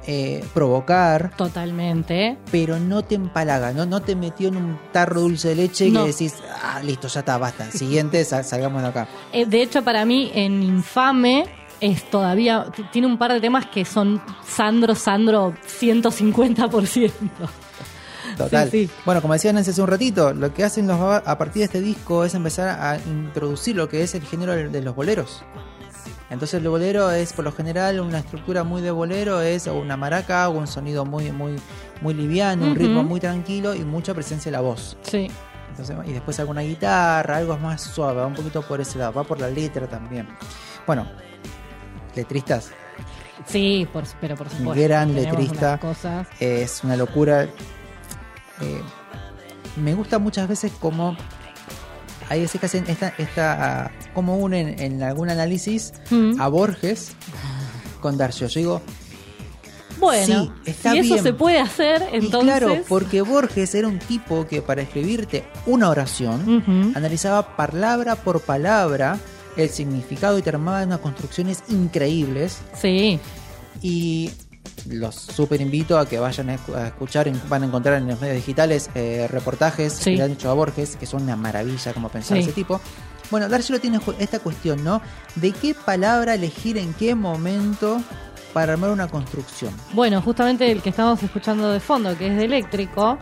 eh, provocar, Totalmente. pero no te empalaga, no, no te metió en un tarro dulce de leche No. que decís, ah, listo, ya está, basta. Siguiente, sal- salgamos de acá. Eh, de hecho, para mí, en Infame es todavía. Tiene un par de temas que son Sandro, Sandro 150%. Total. Sí, sí. Bueno, como decía Nancy hace un ratito, lo que hacen los a partir de este disco es empezar a introducir lo que es el género de los boleros. Entonces el bolero es por lo general una estructura muy de bolero, es una maraca un sonido muy muy muy liviano, un ritmo muy tranquilo y mucha presencia de la voz. Sí. Entonces, y después alguna guitarra, algo más suave, va un poquito por ese lado, va por la letra también. Bueno, letristas, Sí, por, pero por supuesto. gran letrista. Cosas. es una locura. Eh, me gusta muchas veces como hay veces que hacen esta, esta como unen en algún análisis Mm. a Borges con Darcio. Yo digo, Bueno, sí, está si eso bien. se puede hacer, y entonces. claro, porque Borges era un tipo que para escribirte una oración analizaba palabra por palabra el significado y te armaba unas construcciones increíbles. Sí, Y los super invito a que vayan a escu- a escuchar, en- van a encontrar en los medios digitales eh, reportajes Sí. que le han hecho a Borges, que son una maravilla como pensar Sí. ese tipo. Bueno, Darcio tiene esta cuestión, ¿no? De qué palabra elegir en qué momento para armar una construcción. Bueno, justamente el que estamos escuchando de fondo, que es de eléctrico,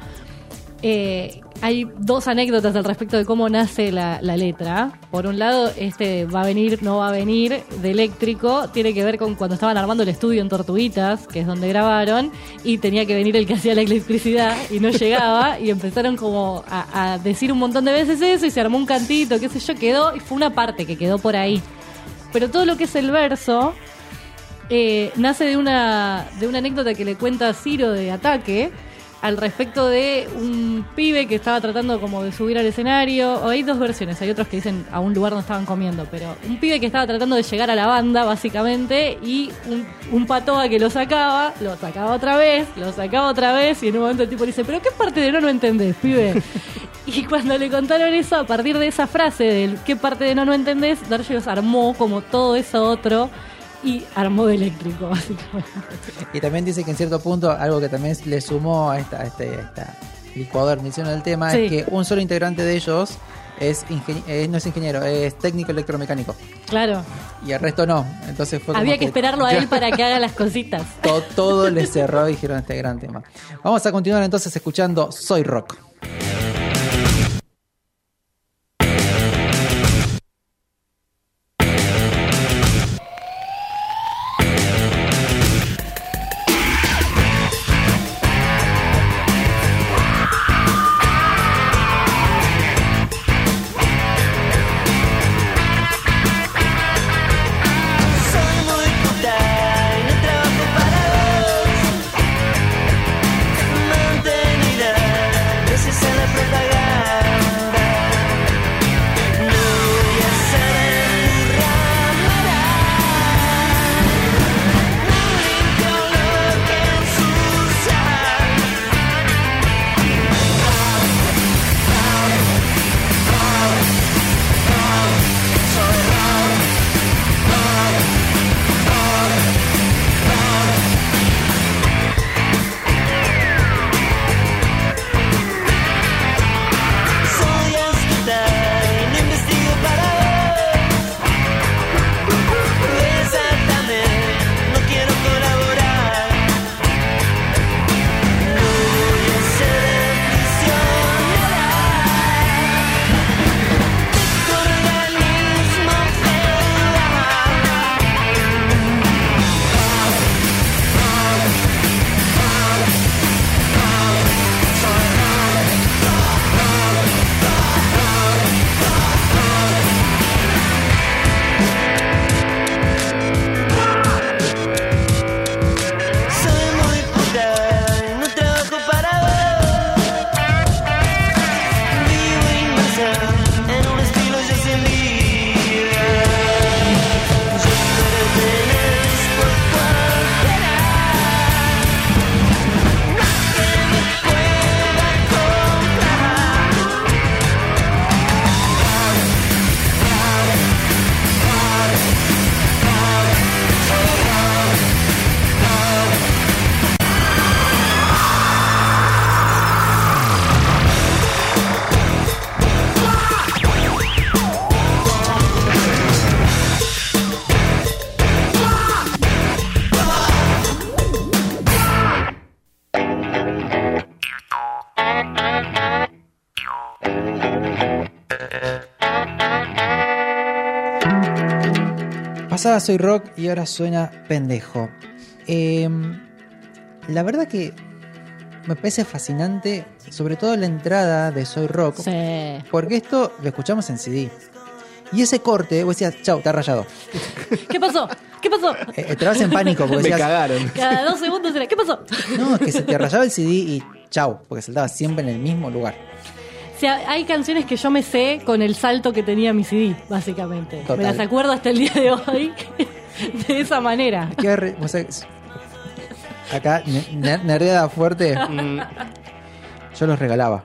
eh, hay dos anécdotas al respecto de cómo nace la, letra. Por un lado, este va a venir, no va a venir, de eléctrico, tiene que ver con cuando estaban armando el estudio en Tortuguitas, que es donde grabaron, y tenía que venir el que (laughs) hacía la electricidad y no llegaba, y empezaron como a, a decir un montón de veces eso, y se armó un cantito, qué sé yo, quedó, y fue una parte que quedó por ahí. Pero todo lo que es el verso, eh, nace de una, de una anécdota que le cuenta Ciro de Ataque, al respecto de un pibe que estaba tratando como de subir al escenario. O hay dos versiones, hay otros que dicen a un lugar donde estaban comiendo, pero un pibe que estaba tratando de llegar a la banda, básicamente, y un, un patoa que lo sacaba, lo sacaba otra vez, lo sacaba otra vez, y en un momento el tipo le dice, pero ¿qué parte de no no entendés, pibe? (laughs) Y cuando le contaron eso, a partir de esa frase del qué parte de no no entendés, Dargelos armó como todo eso otro y armó de eléctrico, (laughs) básicamente. Y también dice que en cierto punto, algo que también le sumó a esta, a este, a esta licuadornición del tema, Sí. es que un solo integrante de ellos es eh, no es ingeniero, es técnico electromecánico. Claro, Y el resto no. Entonces fue había que esperarlo a él (laughs) para que haga las cositas. to- todo le cerró y dijeron este gran tema. Vamos a continuar entonces escuchando Soy Rock. Pasaba Soy Rock y ahora suena pendejo. Eh, la verdad que me parece fascinante, sobre todo la entrada de Soy Rock, Sí. porque esto lo escuchamos en CD. Y ese corte, vos decías, chau, está rayado. ¿Qué pasó? ¿Qué pasó? Eh, entrabas en pánico porque Me decías, cagaron. Cada dos segundos era, ¿qué pasó? no, es que se te rayaba el CD y chau, porque saltaba siempre en el mismo lugar. O sea, hay canciones que yo me sé con el salto que tenía mi CD, básicamente. Total. Me las acuerdo hasta el día de hoy (laughs) de esa manera. ¿Qué re- vos sabés- acá, ne- ne- nerdeada fuerte, Mm, yo los regalaba.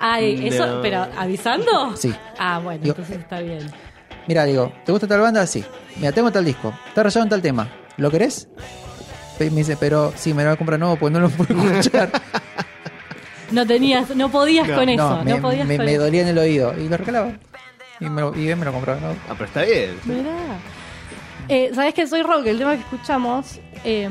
Ay, eso, No. pero ¿avisando? Sí. Ah, bueno, entonces está bien. Mira, digo, ¿te gusta tal banda? Sí. Mira, tengo tal disco. Está rayado en tal tema. ¿Lo querés? Me dice, pero sí, me lo voy a comprar nuevo pues no lo puedo (laughs) escuchar. No tenías, no podías con eso, no, no, me, podías me- con me eso. dolía en el oído. Y lo regalaba. Y me lo, y bien me lo compraba. ¿no? Ah, pero está bien. Mirá. Eh, Sabes que Soy Rock, el tema que escuchamos, eh,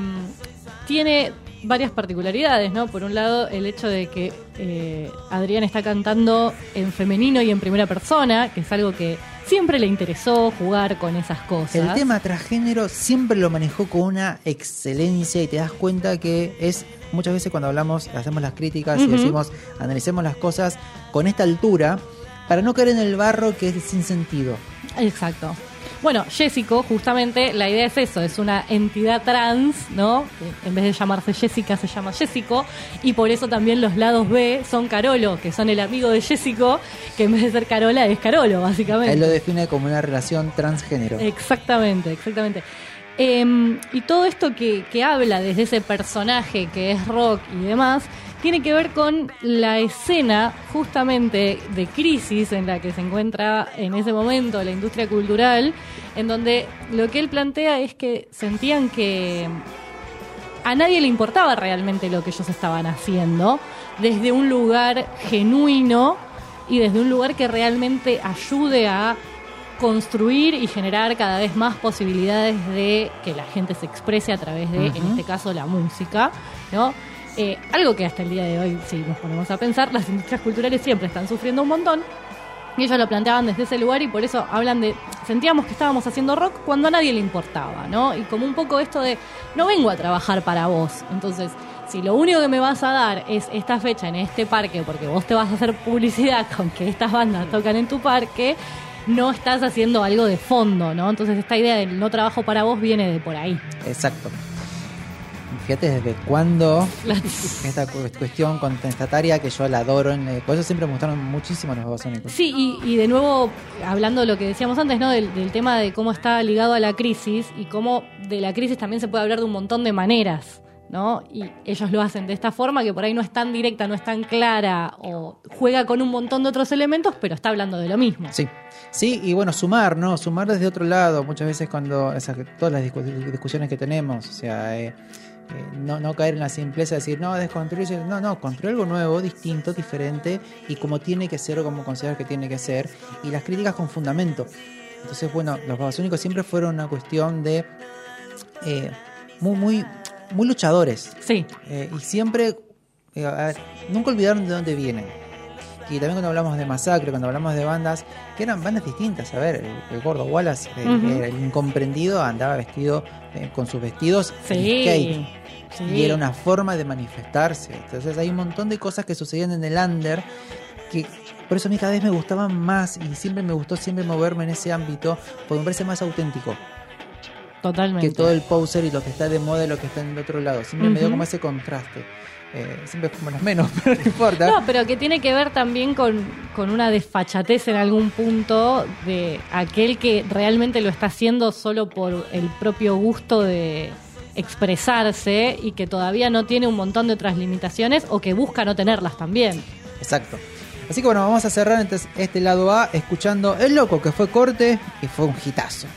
tiene varias particularidades, ¿no? Por un lado, el hecho de que eh, Adrián está cantando en femenino y en primera persona, que es algo que siempre le interesó jugar con esas cosas. El tema transgénero siempre lo manejó con una excelencia y te das cuenta que es muchas veces cuando hablamos, hacemos las críticas y decimos, analicemos las cosas con esta altura para no caer en el barro que es sin sentido. Exacto. Bueno, Jessico, justamente, la idea es eso, es una entidad trans, ¿no? En vez de llamarse Jessica, se llama Jessico, y por eso también los lados B son Carolo, que son el amigo de Jessico, que en vez de ser Carola es Carolo, básicamente. Él lo define como una relación transgénero. Exactamente, exactamente. Eh, y todo esto que, que habla desde ese personaje que es rock y demás, tiene que ver con la escena justamente de crisis en la que se encuentra en ese momento la industria cultural, en donde lo que él plantea es que sentían que a nadie le importaba realmente lo que ellos estaban haciendo, desde un lugar genuino y desde un lugar que realmente ayude a construir y generar cada vez más posibilidades de que la gente se exprese a través de, en Ujú. este caso, la música, ¿no? Eh, algo que hasta el día de hoy, si nos ponemos a pensar, las industrias culturales siempre están sufriendo un montón. Y ellos lo planteaban desde ese lugar y por eso hablan de, sentíamos que estábamos haciendo rock cuando a nadie le importaba, ¿no? Y como un poco esto de, no vengo a trabajar para vos. Entonces, si lo único que me vas a dar es esta fecha en este parque, porque vos te vas a hacer publicidad con que estas bandas tocan en tu parque, no estás haciendo algo de fondo, ¿no? Entonces esta idea del no trabajo para vos viene de por ahí. Exacto. Fíjate desde cuándo (laughs) esta cu- cuestión contestataria que yo la adoro. en- eh, por eso siempre me gustaron muchísimo los babasónicos. Sí, y, y de nuevo, hablando de lo que decíamos antes, ¿no? Del, del tema de cómo está ligado a la crisis y cómo de la crisis también se puede hablar de un montón de maneras, ¿no? Y ellos lo hacen de esta forma que por ahí no es tan directa, no es tan clara o juega con un montón de otros elementos, pero está hablando de lo mismo. Sí. Sí, y bueno, sumar, ¿no? Sumar desde otro lado. Muchas veces cuando, esas, todas las discu- discusiones que tenemos, o sea, eh, eh, no, no caer en la simpleza de decir, no, desconstruir, no, no, construir algo nuevo, distinto, diferente, y como tiene que ser o como consideras que tiene que ser, y las críticas con fundamento. Entonces, bueno, los babasónicos siempre fueron una cuestión de eh, muy, muy, muy luchadores. Sí. Eh, y siempre, eh, ver, nunca olvidaron de dónde vienen. Y también cuando hablamos de Masacre, cuando hablamos de bandas, que eran bandas distintas. A ver, el, el gordo Wallace, el, Ujú. el incomprendido, andaba vestido eh, con sus vestidos Sí, skate. sí. Y era una forma de manifestarse. Entonces hay un montón de cosas que sucedían en el under que por eso a mí cada vez me gustaban más y siempre me gustó siempre moverme en ese ámbito porque me parece más auténtico Totalmente. que todo el poser y lo que está de moda y lo que está en el otro lado. Siempre me dio como ese contraste. Eh, siempre fuimos los menos, (laughs) pero no importa. No, pero que tiene que ver también con, con una desfachatez en algún punto de aquel que realmente lo está haciendo solo por el propio gusto de expresarse y que todavía no tiene un montón de otras limitaciones o que busca no tenerlas también. Exacto. Así que bueno, vamos a cerrar entonces este lado A escuchando El Loco, que fue corte y fue un hitazo.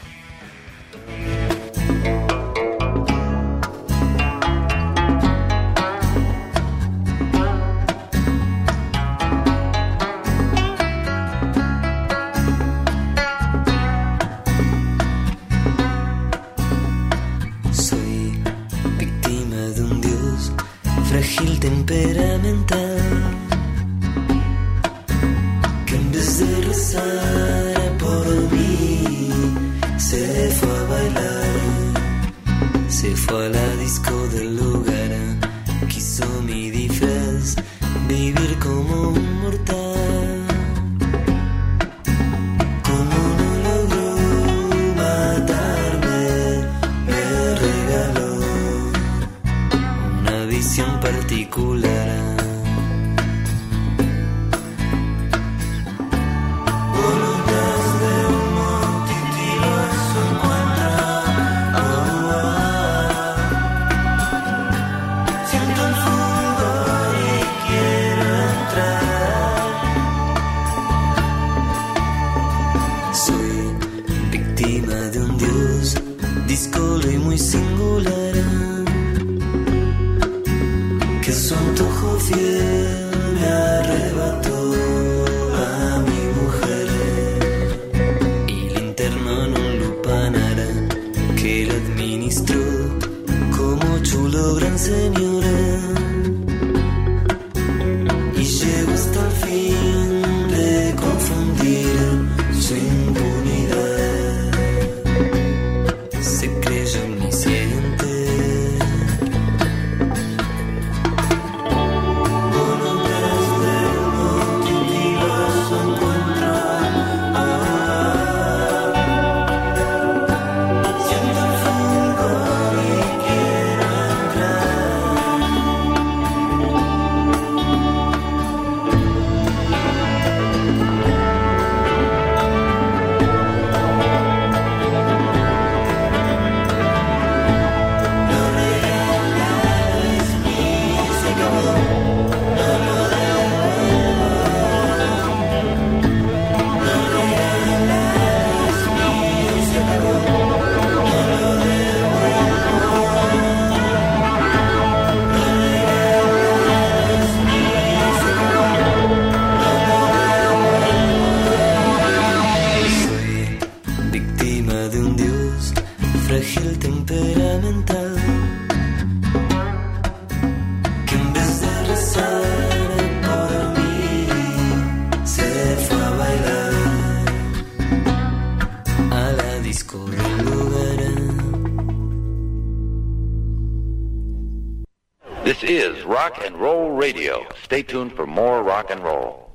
Stay tuned for more rock and roll.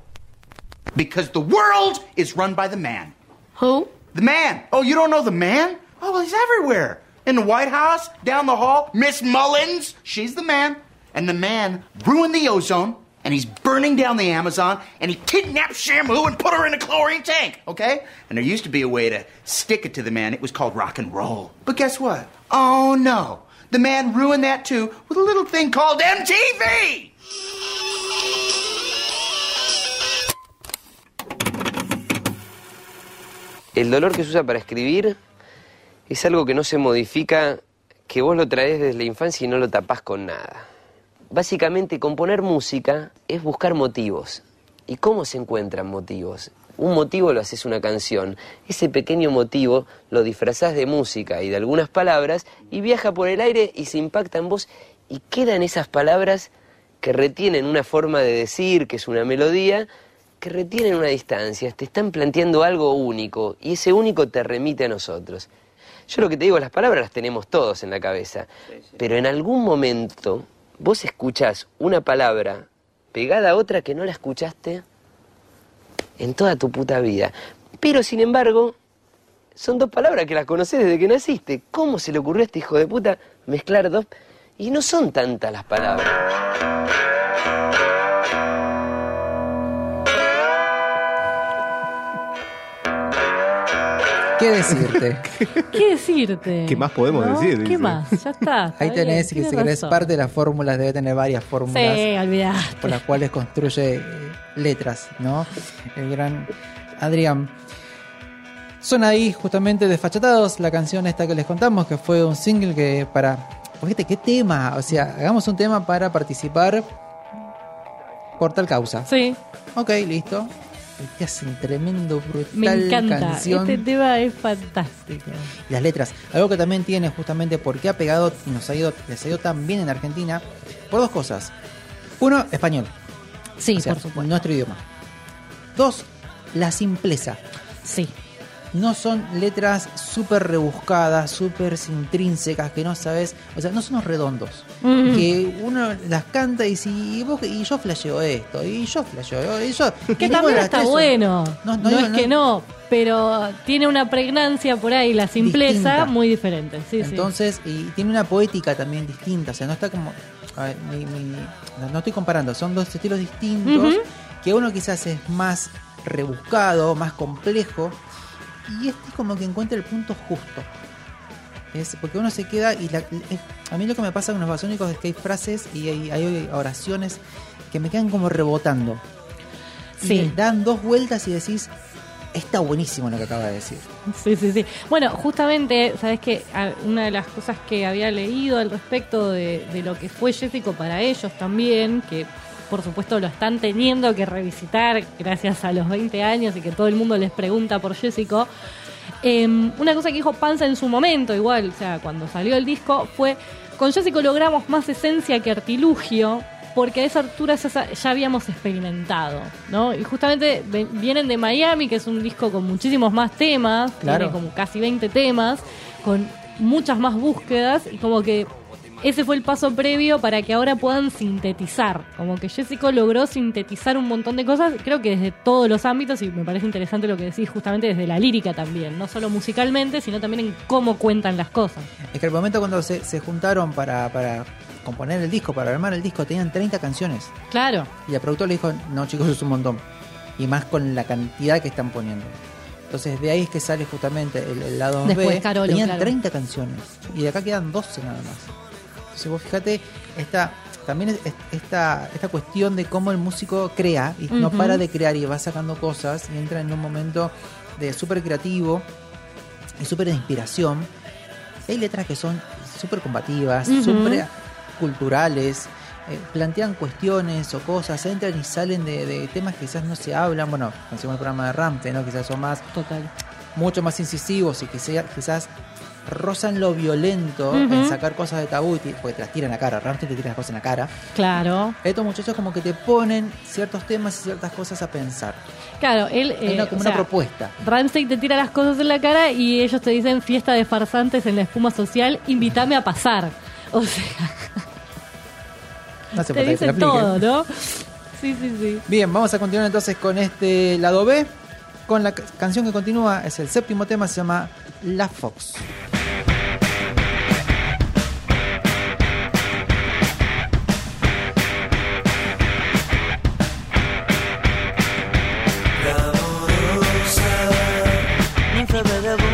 Because the world is run by the man. Who? The man. Oh, you don't know the man? Oh, well, he's everywhere. In the White House, down the hall, Miss Mullins, she's the man. And the man ruined the ozone, and he's burning down the Amazon, and he kidnapped Shamu and put her in a chlorine tank, okay? And there used to be a way to stick it to the man. It was called rock and roll. But guess what? Oh, no. The man ruined that too with a little thing called MTV! El dolor que se usa para escribir es algo que no se modifica, que vos lo traes desde la infancia y no lo tapás con nada. Básicamente, componer música es buscar motivos. ¿Y cómo se encuentran motivos? Un motivo lo haces una canción. Ese pequeño motivo lo disfrazás de música y de algunas palabras y viaja por el aire y se impacta en vos y quedan esas palabras que retienen una forma de decir, que es una melodía, que retienen una distancia, te están planteando algo único y ese único te remite a nosotros. Yo lo que te digo, las palabras las tenemos todos en la cabeza, pero en algún momento vos escuchás una palabra pegada a otra que no la escuchaste en toda tu puta vida. Pero sin embargo, son dos palabras que las conocés desde que naciste. ¿Cómo se le ocurrió a este hijo de puta mezclar dos? Y no son tantas las palabras. ¿Qué decirte? (laughs) ¿Qué decirte? ¿Qué más podemos ¿No? decir? ¿Qué Dice. más? Ya está. está Ahí tenés, bien, que si tenés querés parte de las fórmulas, debe tener varias fórmulas Sí, olvidaste. por las cuales construye eh, letras, ¿no? El gran Adrián. Son ahí justamente desfachatados la canción esta que les contamos, que fue un single que para... Fíjate, ¿qué tema? O sea, hagamos un tema para participar por tal causa. Sí, Ok, listo. Te hacen tremendo, brutal me encanta. canción. Este tema es fantástico. Las letras. Algo que también tiene justamente porque ha pegado y nos ha ido, les ha ido tan bien en Argentina por dos cosas. Uno, español. Sí, O sea, por supuesto. Nuestro idioma. Dos, la simpleza. Sí. No son letras súper rebuscadas, súper intrínsecas, que no sabes. O sea, no son los redondos. Mm. Que uno las canta y si y vos- y yo flasheo esto, y yo flasheo, y yo. Que y también está tres bueno. No, No, no digo- es que no, pero tiene una pregnancia por ahí, la simpleza Distinta. muy diferente. Sí, sí. Entonces, y tiene una poética también distinta, o sea, no está como... a ver, mi- mi- no, estoy comparando, son dos estilos distintos, que uno quizás es más rebuscado, más complejo, y este como que encuentra el punto justo. Es porque uno se queda y la- es- a mí lo que me pasa con los basónicos es que hay frases y hay, hay oraciones que me quedan como rebotando. Sí. Y dan dos vueltas y decís, está buenísimo lo que acaba de decir. Sí, sí, sí. Bueno, justamente, sabes que una de las cosas que había leído al respecto de, de lo que fue Jessico para ellos también, que por supuesto lo están teniendo que revisitar gracias a los 20 años y que todo el mundo les pregunta por Jessico. Eh, una cosa que dijo Panza en su momento, igual, o sea, cuando salió el disco, fue: con Jessico logramos más esencia que artilugio, porque a esa altura ya, ya habíamos experimentado, ¿no? Y justamente vienen de Miami, que es un disco con muchísimos más temas, Claro. tiene como casi 20 temas, con muchas más búsquedas, y como que ese fue el paso previo para que ahora puedan sintetizar. Como que Jessico logró sintetizar un montón de cosas, creo que desde todos los ámbitos, y me parece interesante lo que decís, justamente desde la lírica también, no solo musicalmente, sino también en cómo cuentan las cosas. Es que el momento cuando se, se juntaron para, para componer el disco, para armar el disco, tenían 30 canciones. Claro. Y el productor le dijo, no chicos, es un montón. Y más con la cantidad que están poniendo. Entonces de ahí es que sale justamente el, el lado B. Después Carolo, Tenían claro. 30 canciones. Y de acá quedan 12 nada más. Entonces vos fíjate, esta, también es esta, esta cuestión de cómo el músico crea y no para de crear y va sacando cosas y entra en un momento de súper creativo y súper de inspiración. Hay letras que son súper combativas, uh súper culturales, eh, plantean cuestiones o cosas, entran y salen de, temas que quizás no se hablan. Bueno, hicimos el programa de Ramte, ¿no? Quizás son más. Mucho más incisivos y que sea, quizás rozan lo violento en sacar cosas de tabú, porque te las tiran a la cara, realmente te tiran las cosas en la cara. Claro. Estos muchachos como que te ponen ciertos temas y ciertas cosas a pensar. Claro, él... es eh, una, como una propuesta. Ramsey te tira las cosas en la cara y ellos te dicen fiesta de farsantes en la espuma social, invítame a pasar. (laughs) O sea... No se te dicen que todo, ¿no? Sí, sí, sí. Bien, vamos a continuar entonces con este lado B. Con la canción que continúa, es el séptimo tema, se llama La Fox. da da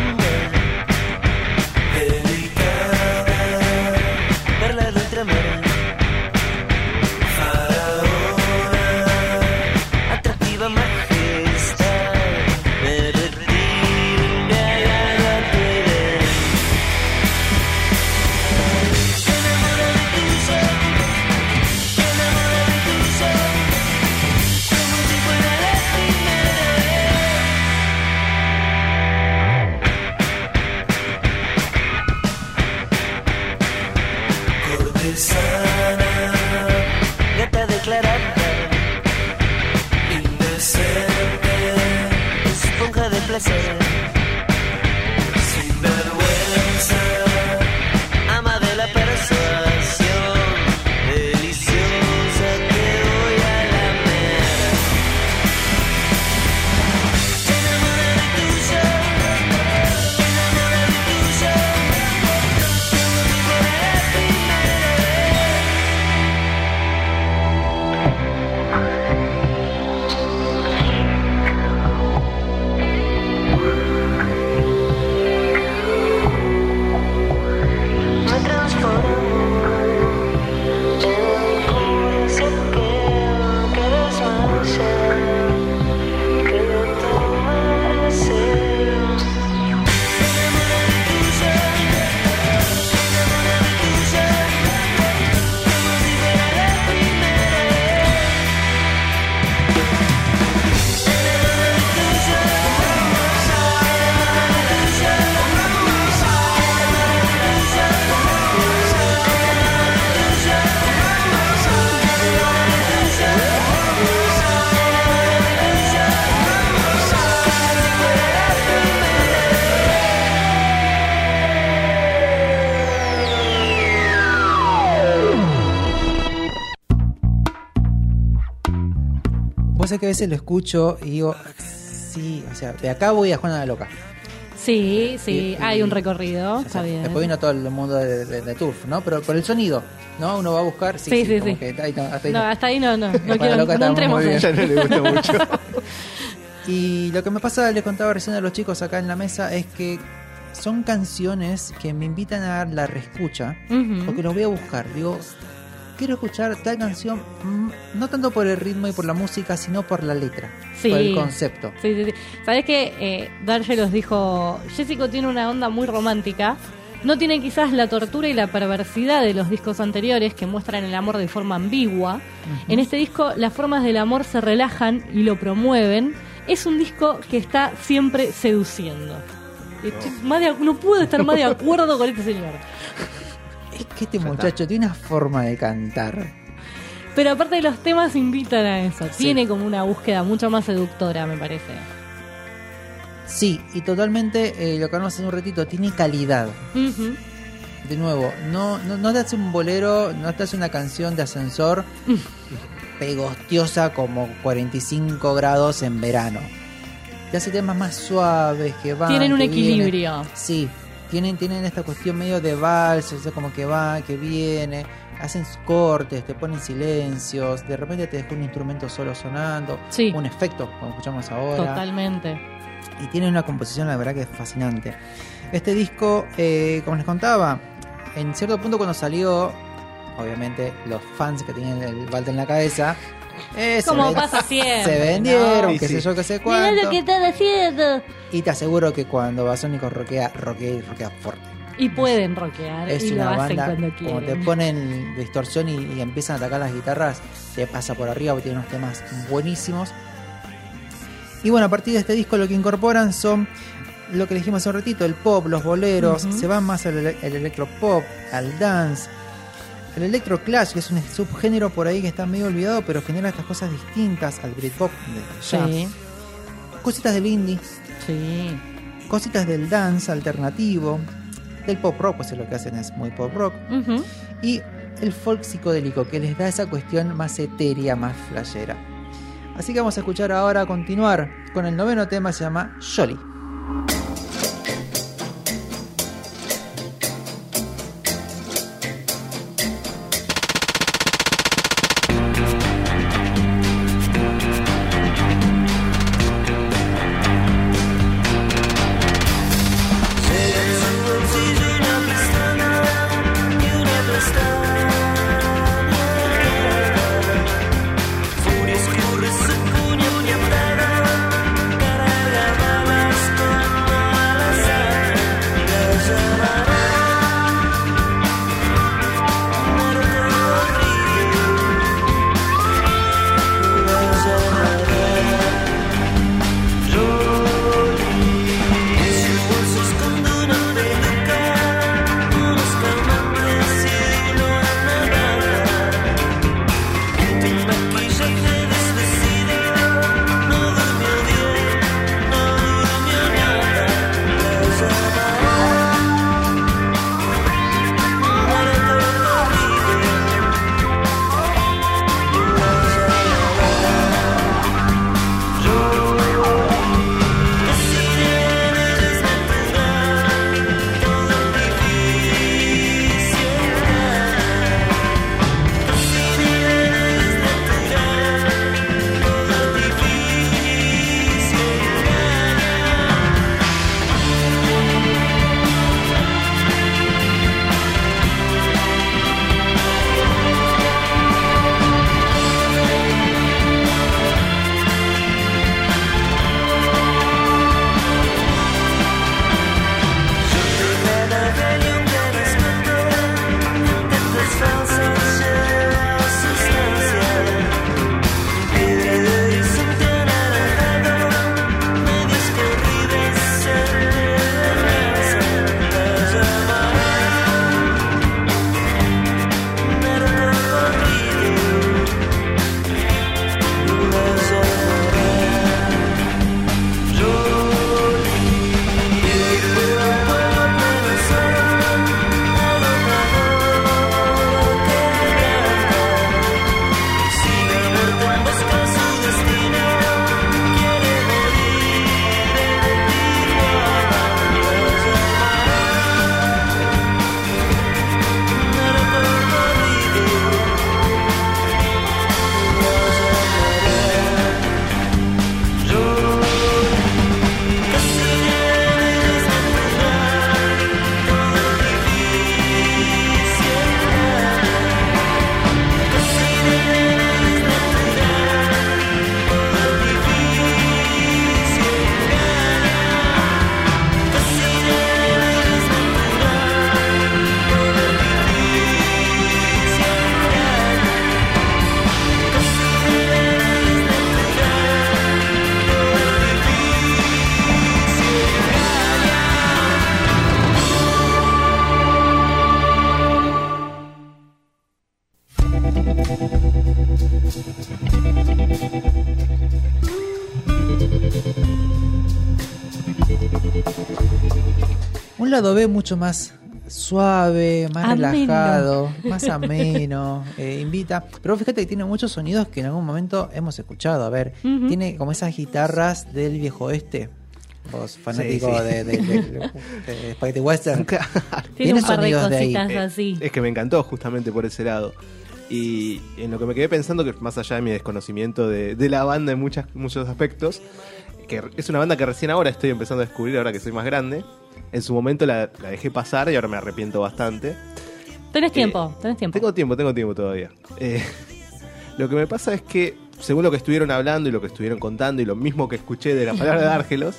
a veces lo escucho y digo, sí, o sea, de acá voy a Juana la Loca. Sí, sí, Y- y- hay un recorrido, O está sea, bien. Después vino todo el mundo de, de, de Turf, ¿no? Pero por el sonido, ¿no? Uno va a buscar. Sí, Sí, sí, sí, como sí. que ahí no, hasta ahí No, no. hasta ahí no, no, no Juana quiero, Loca no está entremos muy ahí. bien. Ya (laughs) no le gusta mucho. (laughs) Y lo que me pasa, le contaba recién a los chicos acá en la mesa, es que son canciones que me invitan a dar la reescucha, Ujú. porque los voy a buscar. Digo, quiero escuchar tal canción, mm, no tanto por el ritmo y por la música, sino por la letra, Sí. por el concepto. Sí, sí, sí. ¿Sabés que eh, Darje los dijo, Jessico tiene una onda muy romántica, no tiene quizás la tortura y la perversidad de los discos anteriores que muestran el amor de forma ambigua. En este disco las formas del amor se relajan y lo promueven. Es un disco que está siempre seduciendo. Estoy más de- no puedo estar más de acuerdo con este señor. (laughs) Es que este muchacho tiene una forma de cantar. Pero aparte de los temas invitan a eso. Sí. Tiene como una búsqueda mucho más seductora, me parece. Sí, y totalmente, eh, lo que hablamos hace un ratito, tiene calidad. De nuevo, no, no, no te hace un bolero, no te hace una canción de ascensor (laughs) pegostiosa como 45 grados en verano. Te hace temas más suaves que van. Tienen un vienen. equilibrio. Sí, tienen, tienen esta cuestión medio de vals, o sea, como que va, que viene. Hacen cortes, te ponen silencios, de repente te deja un instrumento solo sonando, Sí. un efecto, como escuchamos ahora Totalmente. y tiene una composición la verdad que es fascinante. Este disco, eh, como les contaba, en cierto punto cuando salió, obviamente los fans que tenían el balde en la cabeza, se Como pasa siempre, se vendieron, ¿no? qué Sí, sé yo, qué sé Mirá cuánto. lo que están haciendo. Y te aseguro que cuando Basónicos roquea, roquea y roquea fuerte. Y pueden rockear. Es y lo una hacen banda, cuando como te ponen distorsión y, y empiezan a atacar las guitarras, te pasa por arriba porque tiene unos temas buenísimos. Y bueno, a partir de este disco lo que incorporan son lo que dijimos hace un ratito, el pop, los boleros, se van más al el electropop, al dance. El electro clash, que es un subgénero por ahí que está medio olvidado, pero genera estas cosas distintas al Britpop. de jazz. Sí. Cositas del indie. Sí. Cositas del dance alternativo. Del pop rock, pues lo que hacen es muy pop rock. Y el folk psicodélico, que les da esa cuestión más etérea, más flashera. Así que vamos a escuchar ahora, a continuar con el noveno tema, se llama Jolly. Un B mucho más suave, más Ameno. relajado, más ameno, (laughs) eh, invita. Pero fíjate que tiene muchos sonidos que en algún momento hemos escuchado. A ver, tiene como esas guitarras del viejo oeste. Vos, fanático Sí, sí. de, de, de- de Spaghetti Western. Tiene un par de sonidos de ahí. cositas así. Es que me encantó justamente por ese lado. Y en lo que me quedé pensando, que más allá de mi desconocimiento de, de la banda en muchas, muchos aspectos, que es una banda que recién ahora estoy empezando a descubrir, ahora que soy más grande. En su momento la, la dejé pasar y ahora me arrepiento bastante. Tenés tiempo, tenés tiempo. Tengo tiempo, tengo tiempo todavía. Eh, (laughs) lo que me pasa es que, según lo que estuvieron hablando y lo que estuvieron contando y lo mismo que escuché de la (laughs) palabra de Árgelos,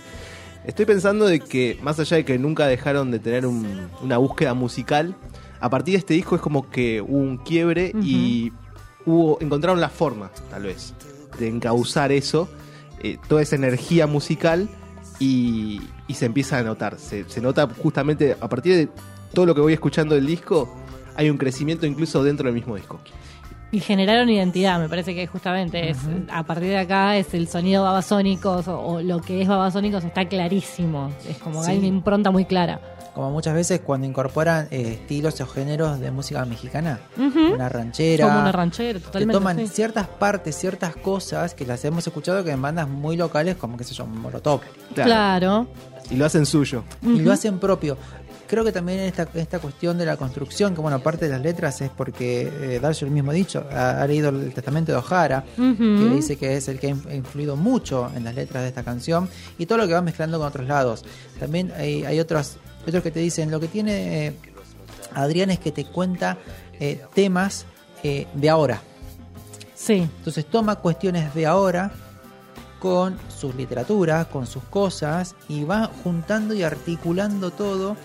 estoy pensando de que, más allá de que nunca dejaron de tener un- una búsqueda musical, a partir de este disco es como que hubo un quiebre y hubo, encontraron la forma, tal vez, de encauzar eso, eh, toda esa energía musical y, y se empieza a notar. Se, se nota justamente a partir de todo lo que voy escuchando del disco, hay un crecimiento incluso dentro del mismo disco. Y generaron identidad, me parece que justamente es a partir de acá es el sonido Babasónicos o, o lo que es Babasónicos está clarísimo. Es como que hay Sí. una impronta muy clara. Como muchas veces cuando incorporan eh, estilos o géneros de música mexicana. Una ranchera. Como una ranchera, Que totalmente. toman sí. ciertas partes, ciertas cosas que las hemos escuchado que en bandas muy locales como, qué sé yo, Molotov. Claro. Y lo hacen suyo. Y lo hacen propio. Creo que también esta, esta cuestión de la construcción, que bueno, parte de las letras es porque eh, Darcio el mismo dicho, ha, ha leído el testamento de O'Hara, Ujú. que dice que es el que ha in- influido mucho en las letras de esta canción, y todo lo que va mezclando con otros lados. También hay, hay otros, otros que te dicen, lo que tiene eh, Adrián es que te cuenta eh, temas eh, de ahora. Sí. Entonces toma cuestiones de ahora con sus literaturas, con sus cosas, y va juntando y articulando todo.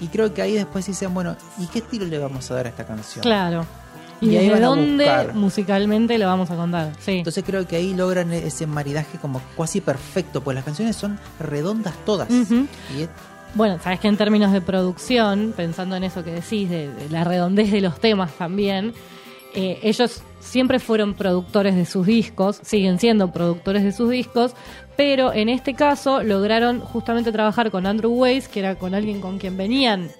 Y creo que ahí después dicen, bueno, ¿y qué estilo le vamos a dar a esta canción? Claro. ¿Y, Y ahí a dónde musicalmente lo vamos a contar? Sí. Entonces creo que ahí logran ese maridaje como casi perfecto, pues las canciones son redondas todas. Ujú. Y es- Bueno, sabes que en términos de producción, pensando en eso que decís, de, la redondez de los temas también, eh, ellos siempre fueron productores de sus discos, siguen siendo productores de sus discos, pero en este caso lograron justamente trabajar con Andrew Weiss, que era con alguien con quien venían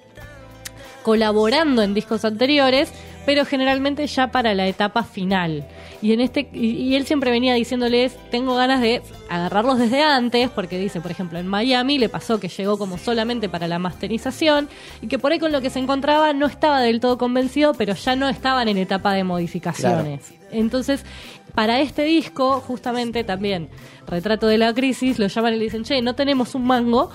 colaborando en discos anteriores, pero generalmente ya para la etapa final. Y en este y, y él siempre venía diciéndoles, tengo ganas de agarrarlos desde antes, porque dice, por ejemplo, en Miami le pasó que llegó como solamente para la masterización y que por ahí con lo que se encontraba no estaba del todo convencido, pero ya no estaban en etapa de modificaciones. Entonces, para este disco, justamente también, Retrato de la Crisis, lo llaman y le dicen, che, no tenemos un mango,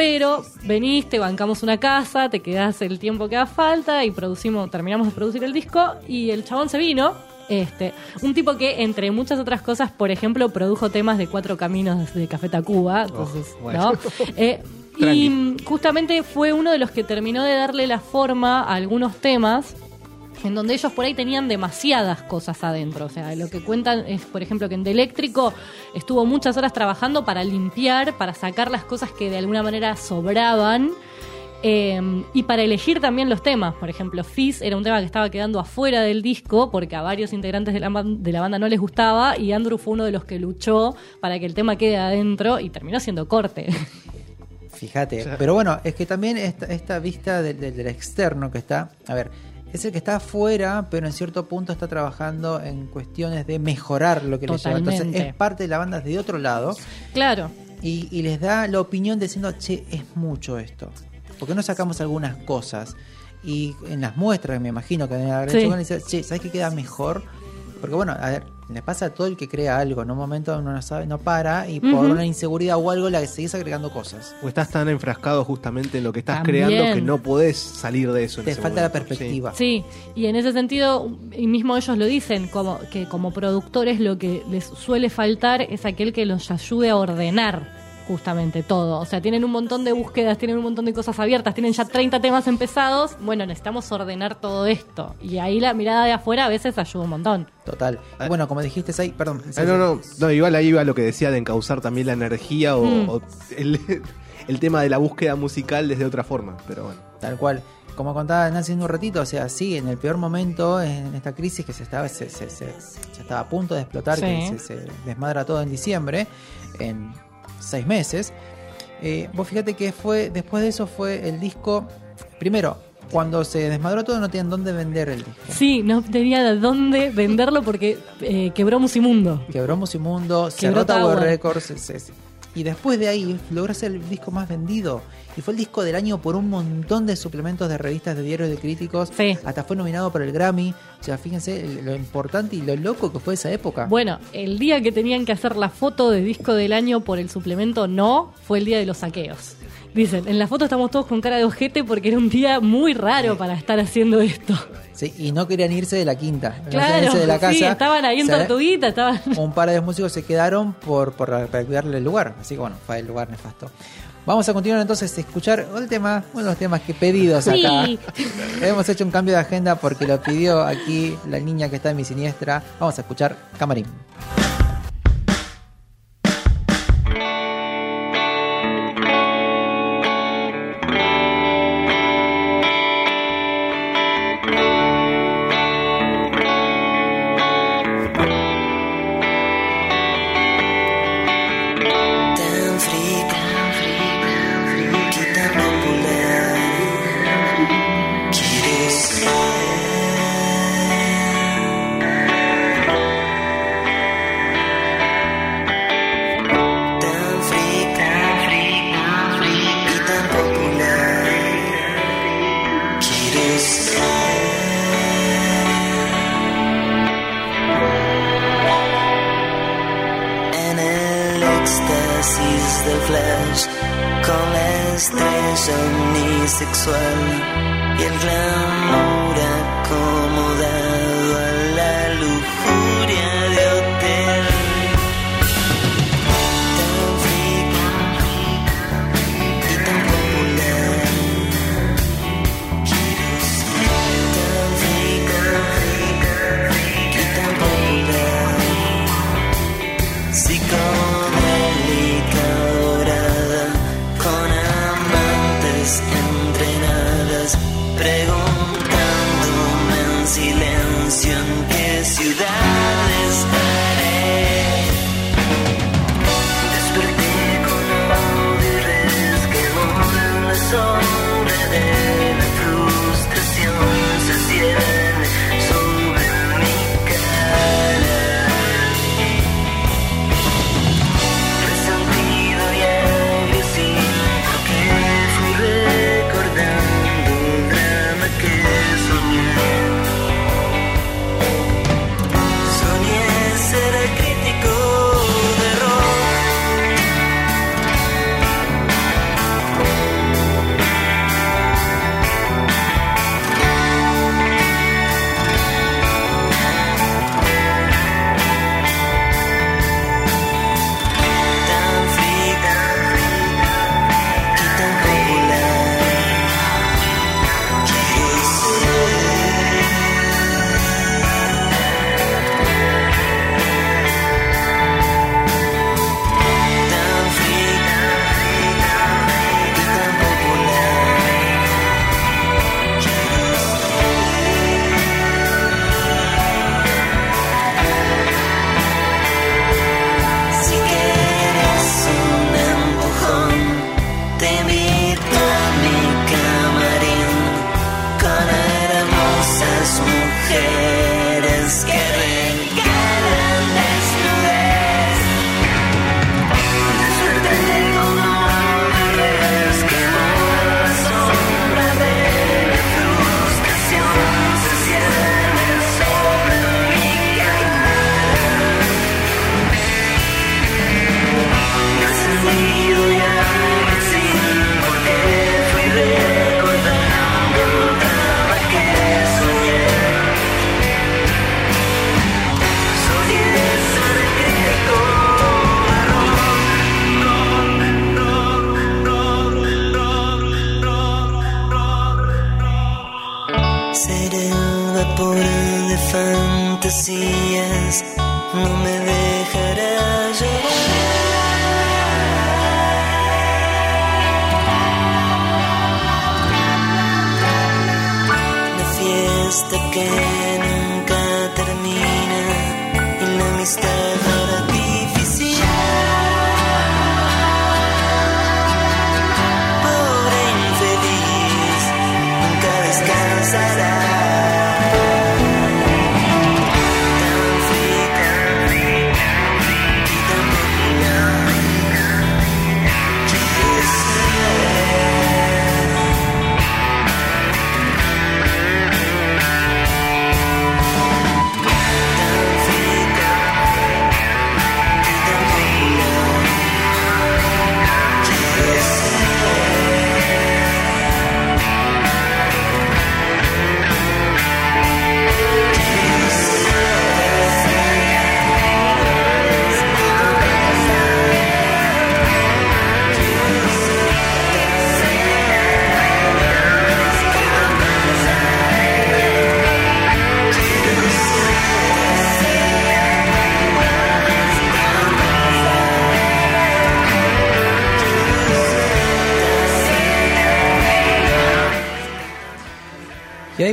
pero venís, te bancamos una casa, te quedás el tiempo que haga falta y producimos, terminamos de producir el disco y el chabón se vino. Este, un tipo que, entre muchas otras cosas, por ejemplo, produjo temas de Cuatro Caminos de Café Tacuba. Entonces, Oh, bueno. ¿no? Eh, (laughs) y mm, justamente fue uno de los que terminó de darle la forma a algunos temas en donde ellos por ahí tenían demasiadas cosas adentro. O sea, lo que cuentan es, por ejemplo, que en De Eléctrico estuvo muchas horas trabajando para limpiar, para sacar las cosas que de alguna manera sobraban. eh, y para elegir también los temas, por ejemplo, Fizz era un tema que estaba quedando afuera del disco porque a varios integrantes de la, de la banda no les gustaba y Andrew fue uno de los que luchó para que el tema quede adentro y terminó siendo corte. Fíjate. Pero bueno, es que también esta, esta vista del, del- del externo que está, a ver, es el que está afuera, pero en cierto punto está trabajando en cuestiones de mejorar lo que le lleva. Entonces es parte de la banda de otro lado claro. y, y les da la opinión diciendo, che, es mucho esto. ¿Por qué no sacamos algunas cosas? Y en las muestras, me imagino que deben haber Sí. decir, che, ¿sabes qué queda mejor? Porque bueno, a ver, le pasa a todo el que crea algo. En un momento uno no sabe, no para y por una inseguridad o algo le seguís agregando cosas. O estás tan enfrascado justamente en lo que estás También. creando que no podés salir de eso. en Te ese falta la perspectiva. Sí, y en ese sentido, y mismo ellos lo dicen, como que como productores lo que les suele faltar es aquel que los ayude a ordenar justamente todo. O sea, tienen un montón de búsquedas, tienen un montón de cosas abiertas, tienen ya 30 temas empezados. Bueno, necesitamos ordenar todo esto. Y ahí la mirada de afuera a veces ayuda un montón. Total. Y bueno, como dijiste ahí, perdón. Ah, no, no, no, igual ahí va lo que decía de encauzar también la energía o, Mm. o el, (laughs) el tema de la búsqueda musical desde otra forma. Pero bueno. Tal cual. Como contaba Nancy en un ratito, o sea, sí, en el peor momento, en esta crisis que se estaba, se, se- se- se estaba a punto de explotar, Sí. que se, se desmadra todo en diciembre, en seis meses. eh, vos fíjate que fue, después de eso fue el disco, primero, cuando se desmadró todo no tenían dónde vender el disco. Sí, no tenía de dónde venderlo porque eh, quebró Musimundo. Quebró Musimundo, Quebró cerró Tower Tower. Records. se- se- y después de ahí logró ser el disco más vendido. Y fue el disco del año por un montón de suplementos de revistas de diarios de críticos. Hasta fue nominado por el Grammy. O sea, fíjense lo importante y lo loco que fue esa época. Bueno, el día que tenían que hacer la foto de disco del año por el suplemento no, fue el día de los saqueos. Dicen, en la foto estamos todos con cara de ojete porque era un día muy raro para estar haciendo esto. Sí, y no querían irse de la quinta. no Claro, irse de la casa. sí, estaban ahí en Se- Tortuguita, estaban... Un par de músicos se quedaron por, por para cuidarle el lugar. Así que bueno, fue el lugar nefasto. Vamos a continuar entonces a escuchar el tema, uno de los temas que pedidos acá. Sí. Hemos hecho un cambio de agenda porque lo pidió aquí la niña que está en mi siniestra. Vamos a escuchar Camarín.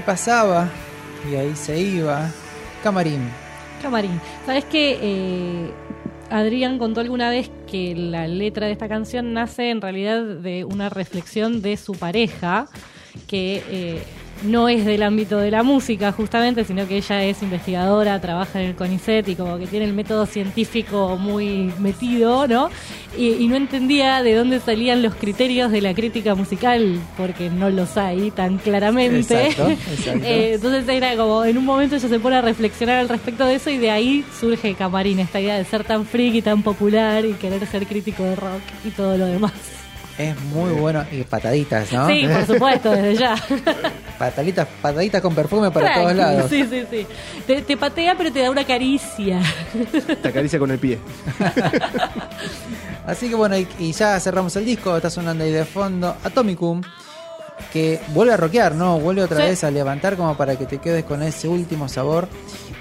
pasaba y ahí se iba. Camarín. Camarín. ¿Sabes qué? Eh, Adrián contó alguna vez que la letra de esta canción nace en realidad de una reflexión de su pareja que. Eh, no es del ámbito de la música justamente, sino que ella es investigadora, trabaja en el CONICET y como que tiene el método científico muy metido, ¿no? Y, y no entendía de dónde salían los criterios de la crítica musical, porque no los hay tan claramente. Exacto, (laughs) exacto. Eh, entonces era como, en un momento ella se pone a reflexionar al respecto de eso y de ahí surge Camarín, esta idea de ser tan freak y tan popular y querer ser crítico de rock y todo lo demás. Es muy bueno. Y pataditas, ¿no? Sí, por supuesto, desde ya. (laughs) Pataditas, pataditas con perfume para Tranqui, todos lados. Sí, sí, sí. Te, te patea, pero te da una caricia. Te acaricia con el pie. (laughs) Así que bueno, y, y ya cerramos el disco. Está sonando ahí de fondo Atomicum. Que vuelve a rockear, ¿no? Vuelve otra Sí. vez a levantar como para que te quedes con ese último sabor.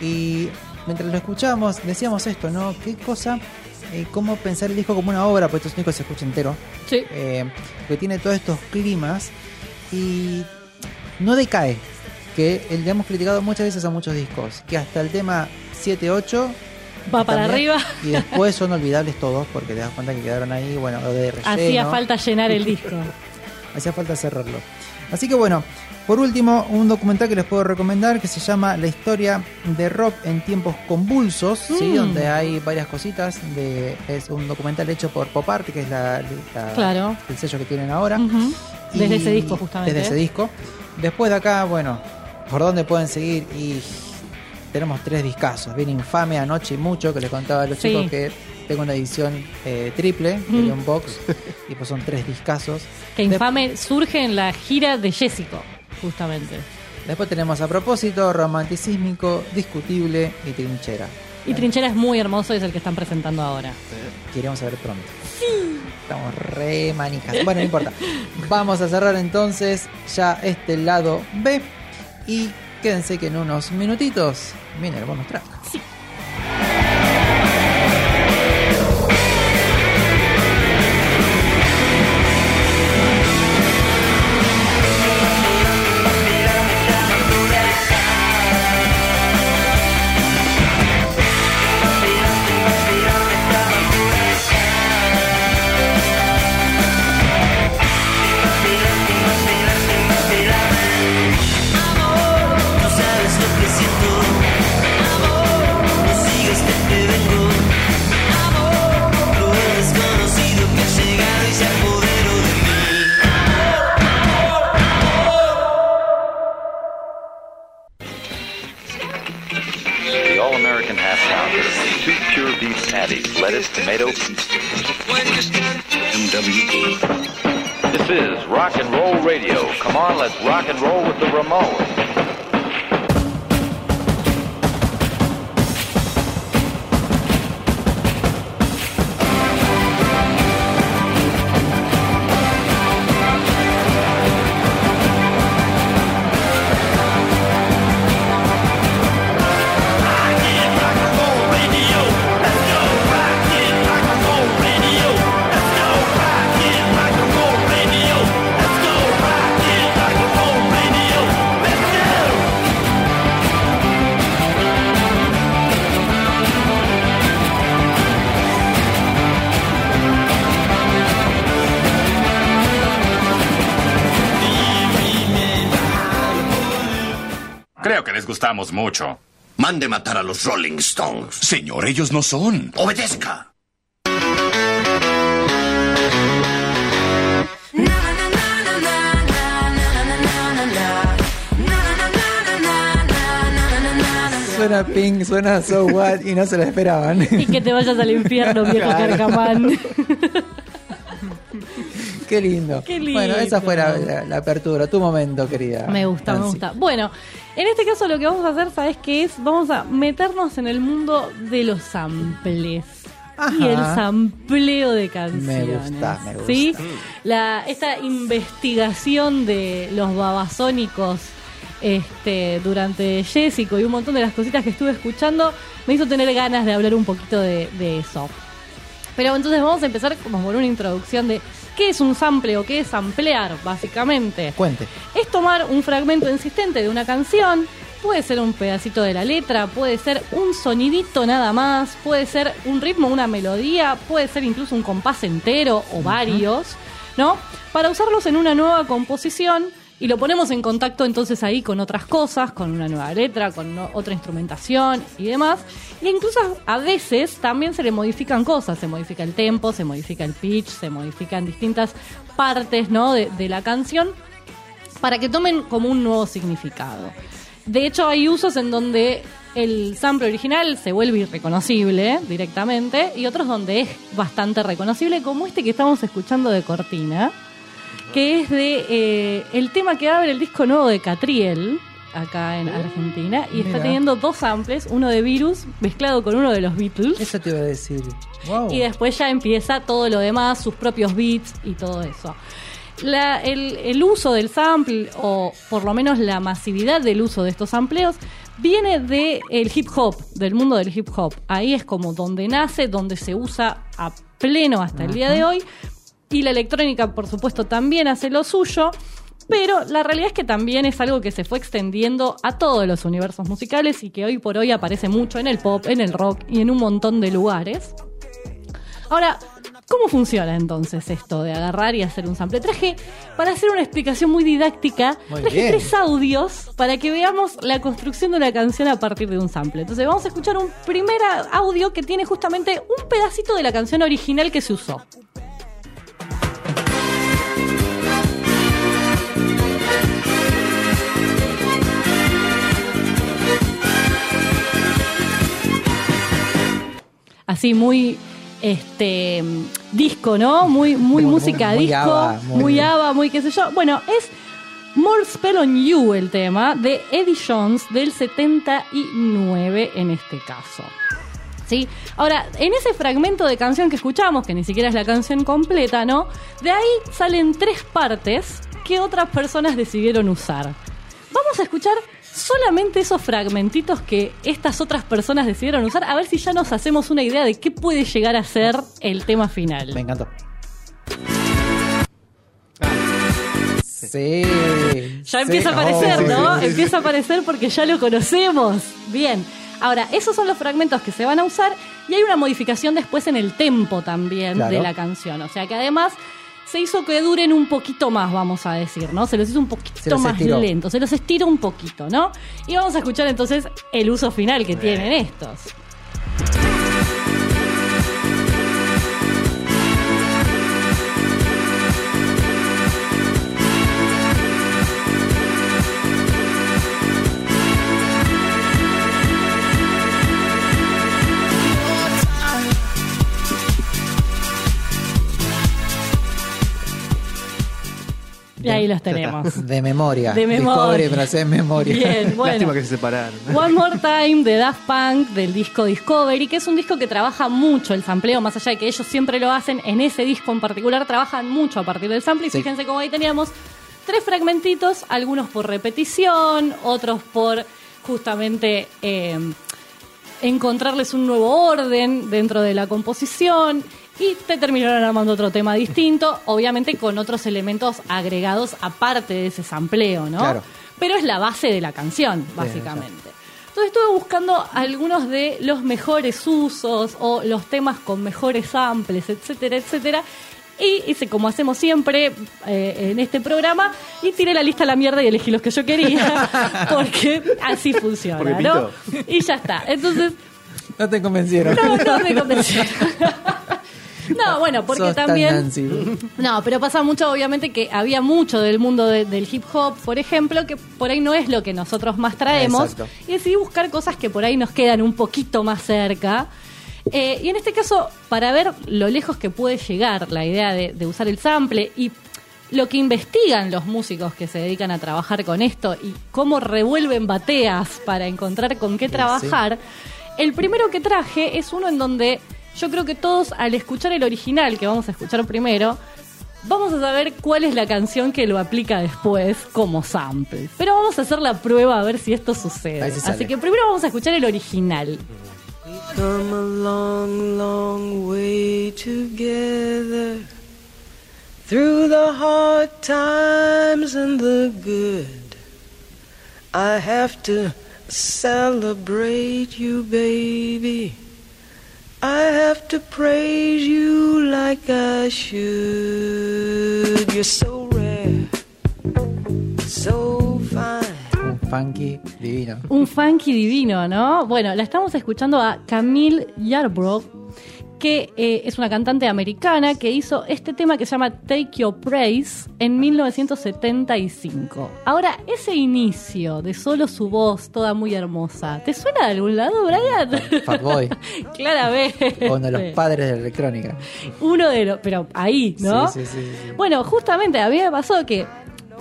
Y mientras lo escuchábamos, decíamos esto, ¿no? ¿Qué cosa? eh, cómo pensar el disco como una obra, pues esto es un disco que se escucha entero. Sí. eh, que tiene todos estos climas y no decae. Que el, le hemos criticado muchas veces a muchos discos. Que hasta el tema 7-8 Va para también, arriba. Y después son olvidables todos porque te das cuenta que quedaron ahí, bueno, lo de relleno. Hacía falta llenar el disco. (laughs) Hacía falta cerrarlo. Así que bueno, por último, un documental que les puedo recomendar que se llama La historia de rock en tiempos convulsos, ¿sí? Mm. donde hay varias cositas. De, es un documental hecho por Pop Art, que es la, la- Claro. el sello que tienen ahora. Desde ese disco, justamente. Desde ese disco. Después de acá, bueno, ¿por dónde pueden seguir? Y tenemos tres discazos. Bien infame, anoche y mucho, que les contaba a los Sí. chicos que tengo una edición eh, triple de Mm. un box. y pues son tres discazos. Que De- infame surge en la gira de Jessico, justamente. Después tenemos a propósito, romanticísmico, discutible y trinchera. Y Trinchera es muy hermoso y es el que están presentando ahora. Queremos saber pronto. Estamos re manijas. Bueno, no importa. Vamos a cerrar entonces ya este lado B. Y quédense que en unos minutitos viene el bonus track. No gustamos mucho. Mande matar a los Rolling Stones. Señor, ellos no son. Obedezca. Suena Pink, suena So What y no se lo esperaban. Y que te vayas al infierno, viejo Claro. carcamán. Qué lindo. Qué lindo. Bueno, esa fue la, la- la apertura, tu momento, querida. Me gusta, me Nancy. gusta. Bueno, en este caso lo que vamos a hacer, ¿sabes qué es? Vamos a meternos en el mundo de los samples. Y el sampleo de canciones. Me gusta, me gusta. ¿Sí? La, esta investigación de los babasónicos este, durante Jessico y un montón de las cositas que estuve escuchando me hizo tener ganas de hablar un poquito de, de eso. Pero entonces vamos a empezar como por una introducción de qué es un sample o qué es samplear, básicamente. Cuente. Es tomar un fragmento insistente de una canción, puede ser un pedacito de la letra, puede ser un sonidito nada más, puede ser un ritmo, una melodía, puede ser incluso un compás entero o varios, ¿no? Para usarlos en una nueva composición y lo ponemos en contacto entonces ahí con otras cosas, con una nueva letra, con otra instrumentación y demás. Y incluso a veces también se le modifican cosas, se modifica el tempo, se modifica el pitch, se modifican distintas partes ¿no? de la canción para que tomen como un nuevo significado. De hecho, hay usos en donde el sample original se vuelve irreconocible directamente y otros donde es bastante reconocible, como este que estamos escuchando de Cortina, que es de eh, el tema que abre el disco nuevo de Catriel acá en Argentina y está teniendo dos samples, uno de Virus mezclado con uno de los Beatles. Eso te iba a decir. Wow. Y después ya empieza todo lo demás, sus propios beats y todo eso. La- el, el uso del sample, o por lo menos la masividad del uso de estos sampleos, viene del hip hop, del mundo del hip hop. Ahí es como donde nace, donde se usa a pleno hasta el día de hoy. Y la electrónica, por supuesto, también hace lo suyo. Pero la realidad es que también es algo que se fue extendiendo a todos los universos musicales y que hoy por hoy aparece mucho en el pop, en el rock y en un montón de lugares. Ahora, ¿cómo funciona entonces esto de agarrar y hacer un sample? Traje, para hacer una explicación muy didáctica, Muy traje bien. tres audios para que veamos la construcción de una canción a partir de un sample. Entonces vamos a escuchar un primer audio que tiene justamente un pedacito de la canción original que se usó. Así muy este disco, ¿no? Muy muy, música muy- muy disco, ABBA, muy- muy ABBA, muy qué sé yo. Bueno, es More Spell on You el tema de Eddie Jones del 79 en este caso. ¿Sí? Ahora, en ese fragmento de canción que escuchamos, que ni siquiera es la canción completa, ¿no? De ahí salen tres partes que otras personas decidieron usar. Vamos a escuchar solamente esos fragmentitos que estas otras personas decidieron usar, a ver si ya nos hacemos una idea de qué puede llegar a ser el tema final. Me encantó. Sí. Ya empieza a aparecer, ¿no? Empieza a aparecer porque ya lo conocemos. Bien. Ahora, esos son los fragmentos que se van a usar y hay una modificación después en el tempo también Claro. de la canción. O sea que además se hizo que duren un poquito más, vamos a decir, ¿no? Se los hizo un poquito más estiró. lento, se los estira un poquito, ¿no? Y vamos a escuchar entonces el uso final que tienen estos. Ahí los tenemos. (laughs) De memoria. De memoria. Discovery hacer memoria. Bien, bueno. Lástima que se separaron. One More Time de Daft Punk del disco Discovery, que es un disco que trabaja mucho el sampleo, más allá de que ellos siempre lo hacen, en ese disco en particular trabajan mucho a partir del sample. Y Sí. fíjense cómo ahí teníamos tres fragmentitos, algunos por repetición, otros por justamente eh, encontrarles un nuevo orden dentro de la composición. Y te terminaron armando otro tema distinto, obviamente con otros elementos agregados aparte de ese sampleo, ¿no? Claro. Pero es la base de la canción, básicamente. Entonces estuve buscando algunos de los mejores usos o los temas con mejores samples, etcétera, etcétera. Y hice como hacemos siempre eh, en este programa y tiré la lista a la mierda y elegí los que yo quería (laughs) porque así funciona, ¿no? Y ya está. Entonces, No te convencieron. no, no me convencieron. (laughs) No, bueno, porque Sos también... No, pero pasa mucho, obviamente, que había mucho del mundo de- del hip hop, por ejemplo, que por ahí no es lo que nosotros más traemos. Exacto. Y decidí buscar cosas que por ahí nos quedan un poquito más cerca. Eh, y en este caso, para ver lo lejos que puede llegar la idea de, de usar el sample y lo que investigan los músicos que se dedican a trabajar con esto y cómo revuelven bateas para encontrar con qué trabajar, el primero que traje es uno en donde yo creo que todos al escuchar el original, que vamos a escuchar primero, vamos a saber cuál es la canción que lo aplica después como sample. Pero vamos a hacer la prueba a ver si esto sucede. Así que primero vamos a escuchar el original. Come a long, long way together through the hard times and the good. I have to celebrate you, baby. I have to praise you like I should. You're so rare, so fine. Un funky divino. Un funky divino, ¿no? Bueno, la estamos escuchando a Camille Yarbrough, que eh, es una cantante americana que hizo este tema que se llama Take Your Praise en 1975. Ahora, ese inicio de solo su voz, toda muy hermosa, ¿te suena de algún lado, Brian? Fatboy. (laughs) Claramente. Uno de los padres de la electrónica. Uno de los, pero ahí, ¿no? Sí, sí, sí, sí. Bueno, justamente a mí me pasó que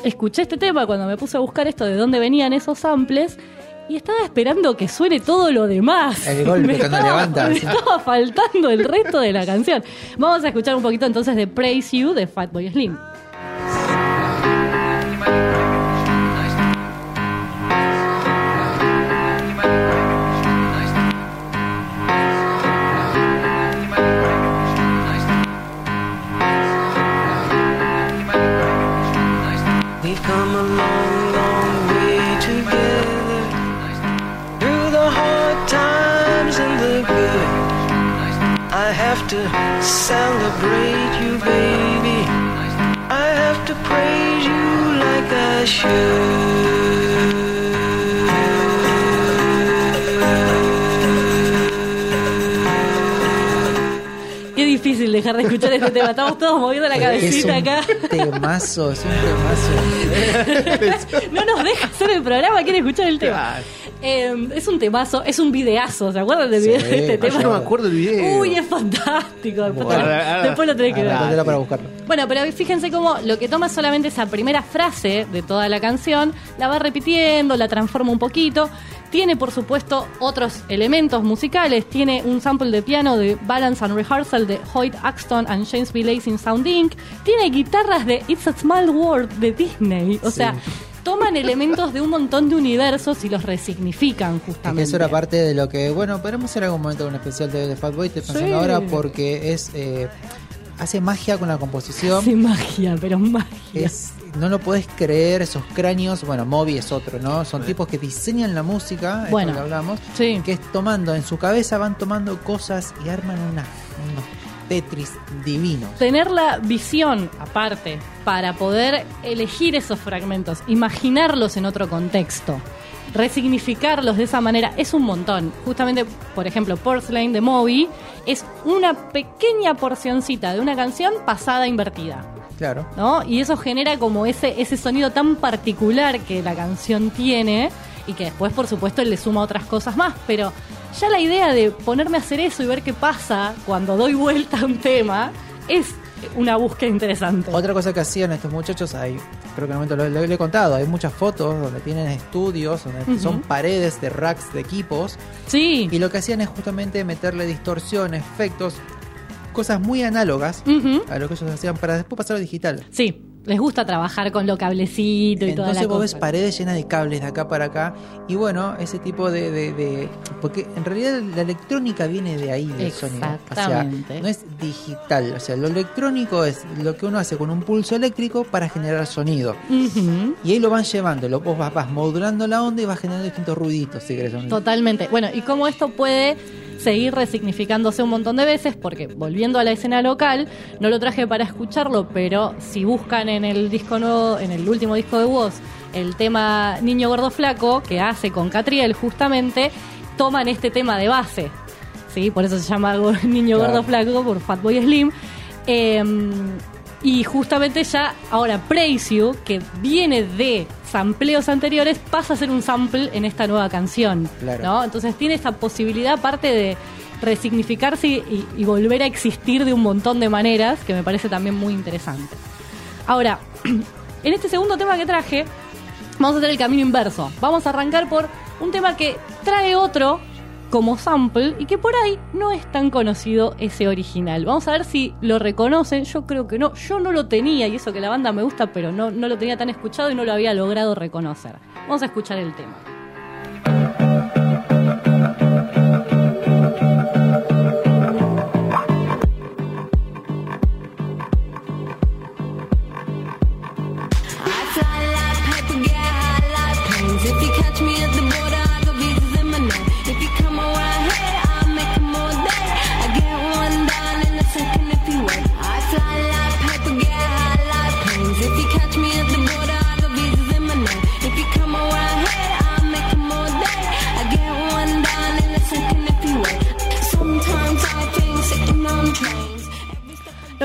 escuché este tema cuando me puse a buscar esto de dónde venían esos samples y estaba esperando que suene todo lo demás. El golpe (laughs) me cuando estaba, levanta, me sí. estaba faltando el resto de la canción. Vamos a escuchar un poquito entonces de Praise You de Fatboy Slim. Celebrate you, baby. I have to praise you like I Qué difícil dejar de escuchar este tema. Estamos todos moviendo la Es cabecita un acá. temazo, es un temazo. (laughs) No nos deja hacer el programa, quiere escuchar el tema. Eh, es un temazo, es un videazo. ¿Se acuerdan del Sí, video de este ah, tema? yo no me acuerdo del video. Uy, es fantástico. Después, Bueno, te- ahora- ahora- después lo tenés que ver. Para buscarlo. Bueno, pero fíjense cómo lo que toma solamente esa primera frase de toda la canción, la va repitiendo, la transforma un poquito. Tiene, por supuesto, otros elementos musicales. Tiene un sample de piano de Balance and Rehearsal de Hoyt Axton and James B. Lacey in Sound Inc. Tiene guitarras de It's a Small World de Disney. O Sí. sea, toman elementos de un montón de universos y los resignifican Es que justamente. eso era parte de lo que, bueno, podemos hacer algún momento un especial de, de Fatboy, estoy pensando Sí. ahora porque es eh, hace magia con la composición. Hace magia, pero magia. Es, no lo podés creer, esos cráneos, bueno, Moby es otro, ¿no? Son tipos que diseñan la música, Bueno, que hablamos, sí. que es tomando, en su cabeza van tomando cosas y arman una, unos Tetris divinos. tener la visión aparte para poder elegir esos fragmentos, imaginarlos en otro contexto, resignificarlos de esa manera, es un montón. Justamente, por ejemplo, Porcelain de Moby es una pequeña porcioncita de una canción pasada invertida. Claro. ¿no? Y eso genera como ese, ese sonido tan particular que la canción tiene y que después, por supuesto, le suma otras cosas más. Pero ya la idea de ponerme a hacer eso y ver qué pasa cuando doy vuelta a un tema es una búsqueda interesante. Otra cosa que hacían estos muchachos, hay, creo que en un momento lo, lo- lo he contado, hay muchas fotos donde tienen estudios, donde son paredes de racks de equipos. Sí. Y lo que hacían es justamente meterle distorsión, efectos, cosas muy análogas a lo que ellos hacían para después pasarlo a digital. Sí, les gusta trabajar con lo cablecito y toda Entonces la vos cosa. ves paredes llenas de cables de acá para acá. Y bueno, ese tipo de, de- de- Porque en realidad la electrónica viene de ahí, del sonido. O sea, no es digital. O sea, lo electrónico es lo que uno hace con un pulso eléctrico para generar sonido. Y ahí lo van llevando. Lo, vos vas, vas modulando la onda y vas generando distintos ruiditos, si querés. Totalmente. Bueno, y cómo esto puede seguir resignificándose un montón de veces, porque volviendo a la escena local, no lo traje para escucharlo, pero si buscan en el disco nuevo, en el último disco de Woz, el tema Niño Gordo Flaco, que hace con Catriel justamente, toman este tema de base. ¿sí? Por eso se llama (laughs) Niño Claro. Gordo Flaco, por Fatboy Slim. Eh, y justamente ya ahora Praise You, que viene de sampleos anteriores, pasa a ser un sample en esta nueva canción. Claro. ¿no? Entonces tiene esa posibilidad aparte de resignificarse y, y volver a existir de un montón de maneras, que me parece también muy interesante. Ahora, (clears throat) en este segundo tema que traje, vamos a hacer el camino inverso. Vamos a arrancar por un tema que trae otro como sample y que por ahí no es tan conocido ese original. Vamos a ver si lo reconocen. Yo creo que no. Yo no lo tenía y eso que la banda me gusta, pero no, no lo tenía tan escuchado y no lo había logrado reconocer. Vamos a escuchar el tema.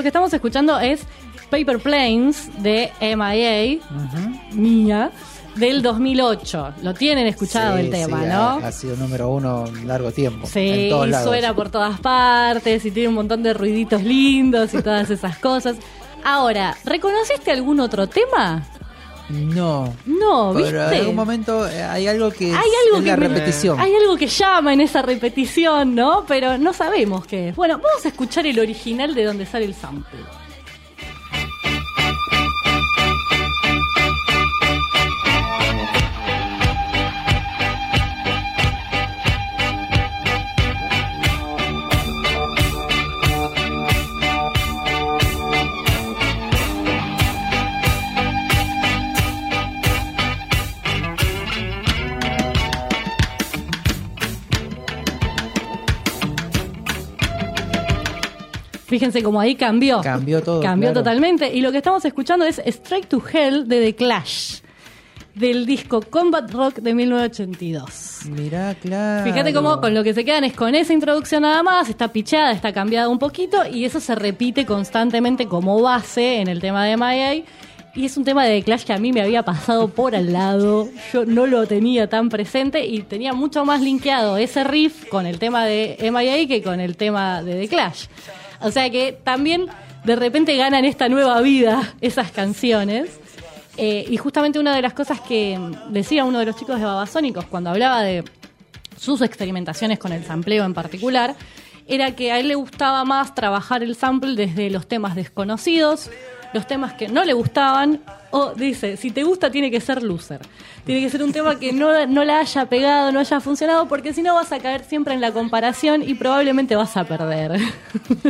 Lo que estamos escuchando es Paper Planes de MIA, mía, del 2008. Lo tienen escuchado Sí, el tema, sí, ¿no? Ha, ha sido número uno un largo tiempo. Sí, en todos y lados. suena por todas partes y tiene un montón de ruiditos lindos y todas esas cosas. Ahora, ¿reconociste algún otro tema? No. No, ¿viste? Pero en algún momento eh, hay algo que Hay algo es que la me- repetición. Hay algo que llama en esa repetición, ¿no? Pero no sabemos qué es. Bueno, vamos a escuchar el original de donde sale el sample. Fíjense cómo ahí cambió. Cambió todo, Cambió claro. totalmente. Y lo que estamos escuchando es Strike to Hell de The Clash. Del disco Combat Rock de 1982. Mirá, claro. Fíjate cómo con lo que se quedan es con esa introducción nada más, está picheada, está cambiada un poquito y eso se repite constantemente como base en el tema de MIA. Y es un tema de The Clash que a mí me había pasado por al lado, yo no lo tenía tan presente y tenía mucho más linkeado ese riff con el tema de MIA que con el tema de The Clash. O sea que también de repente ganan esta nueva vida esas canciones. Eh, y justamente una de las cosas que decía uno de los chicos de Babasónicos cuando hablaba de sus experimentaciones con el sampleo en particular, era que a él le gustaba más trabajar el sample desde los temas desconocidos, los temas que no le gustaban, o dice, si te gusta tiene que ser loser. Tiene que ser un tema que no, no la haya pegado, no haya funcionado, porque si no vas a caer siempre en la comparación y probablemente vas a perder.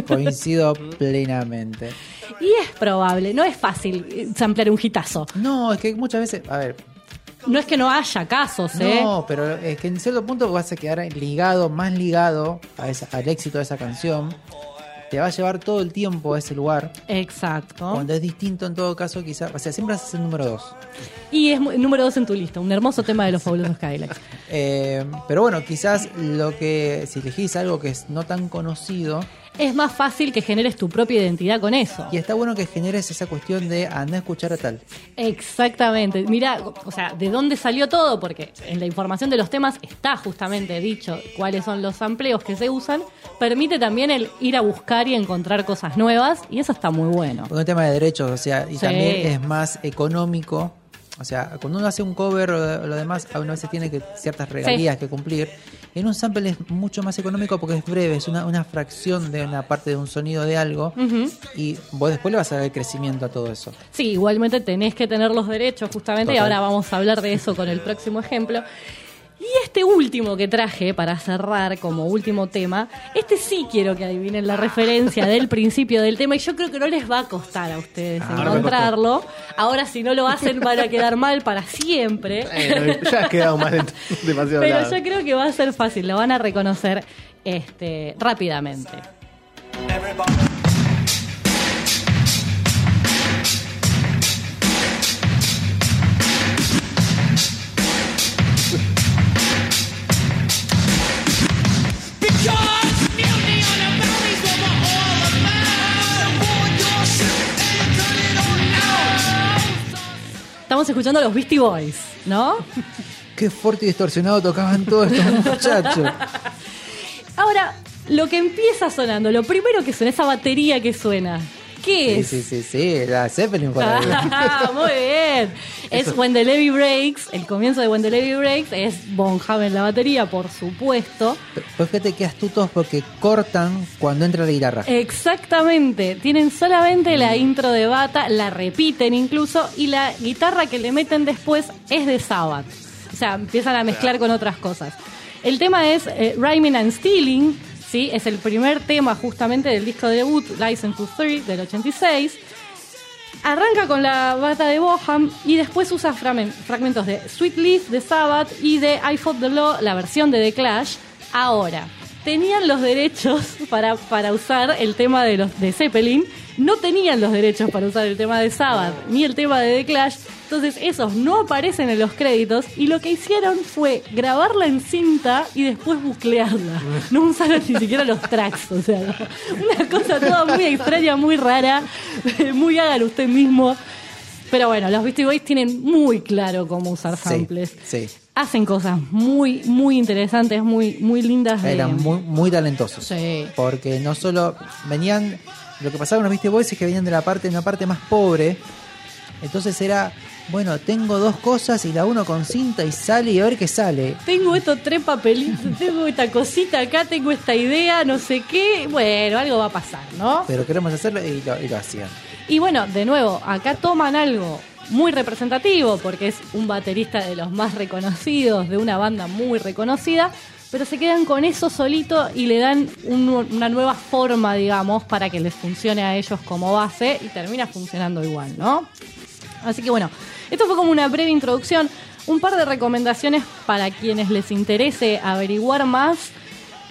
Coincido plenamente. y es probable, no es fácil eh, samplear un hitazo. No, es que muchas veces, a ver, No es que no haya casos, ¿eh? no, pero es que en cierto punto vas a quedar ligado, más ligado a esa- al éxito de esa canción. Te va a llevar todo el tiempo a ese lugar. Exacto. Cuando es distinto en todo caso, quizás, o sea, siempre haces el número dos. Y es número dos en tu lista, un hermoso tema de los fabulosos Cadillacs. (laughs) Eh, pero bueno, quizás lo que, si elegís algo que es no tan conocido, Es más fácil que generes tu propia identidad con eso. y está bueno que generes esa cuestión de andar a escuchar a tal. Exactamente. Mira, o sea, ¿de dónde salió todo? Porque en la información de los temas está justamente dicho cuáles son los amplios que se usan. Permite también el ir a buscar y encontrar cosas nuevas y eso está muy bueno. Porque un tema de derechos, o sea, y Sí. también es más económico. O sea, cuando uno hace un cover o lo demás, a una vez tiene que ciertas regalías que cumplir. En un sample es mucho más económico porque es breve, es una, una fracción de una parte de un sonido de algo. Y vos después le vas a dar el crecimiento a todo eso. Sí, igualmente tenés que tener los derechos justamente y ahora vamos a hablar de eso con el próximo ejemplo. Y este último que traje para cerrar como último tema, este sí quiero que adivinen la referencia del principio del tema y yo creo que no les va a costar a ustedes me encontrarlo. Ahora si no lo hacen van a quedar mal para siempre. Bueno, ya has quedado de- (laughs) demasiado Pero lado. yo creo que va a ser fácil, lo van a reconocer este, rápidamente. Estamos escuchando a los Beastie Boys, ¿no? Qué fuerte y distorsionado tocaban todos estos (laughs) muchachos. Ahora, lo que empieza sonando, lo primero que suena, esa batería que suena, ¿qué Sí, es? sí, sí, sí, la Zeppelin por ahí. Ah, (laughs) muy bien. Es Eso. When the Levy Breaks. El comienzo de When the Levy Breaks es Von en la batería, por supuesto. Pues fíjate que astutos porque cortan cuando entra la guitarra. Exactamente. Tienen solamente la intro de Bata, la repiten incluso, y la guitarra que le meten después es de Sabbath. O sea, empiezan a mezclar con otras cosas. El tema es eh, Rhyming and Stealing, ¿sí? Es el primer tema justamente del disco debut, License to Three, del 86. Arranca con la bata de Boham y después usa fragmentos de Sweet Leaf de Sabbath y de I Fought the Law, la versión de The Clash. Ahora, tenían los derechos para, para usar el tema de los de Zeppelin, no tenían los derechos para usar el tema de Sabbath ni el tema de The Clash, Entonces esos no aparecen en los créditos y lo que hicieron fue grabarla en cinta y después buclearla. No usaron ni siquiera los tracks, o sea, una cosa toda muy extraña, muy rara, (laughs) muy hágalo usted mismo. Pero bueno, los Beastie Boys tienen muy claro cómo usar samples. Sí, Hacen cosas muy, muy interesantes, muy, muy lindas. de- eran muy, muy talentosos. Sí. Porque no solo venían, lo que pasaba con los Beastie Boys es que venían de la parte, de una parte más pobre. Entonces era, bueno, tengo dos cosas y la uno con cinta y sale y a ver qué sale. Tengo estos tres papelitos, (laughs) tengo esta cosita acá, tengo esta idea, no sé qué. Bueno, algo va a pasar, ¿no? Pero queremos hacerlo y lo, y lo hacían. Y bueno, de nuevo, acá toman algo muy representativo porque es un baterista de los más reconocidos, de una banda muy reconocida, pero se quedan con eso solito y le dan un- una nueva forma, digamos, para que les funcione a ellos como base y termina funcionando igual, ¿no? Así que bueno, esto fue como una breve introducción, un par de recomendaciones para quienes les interese averiguar más.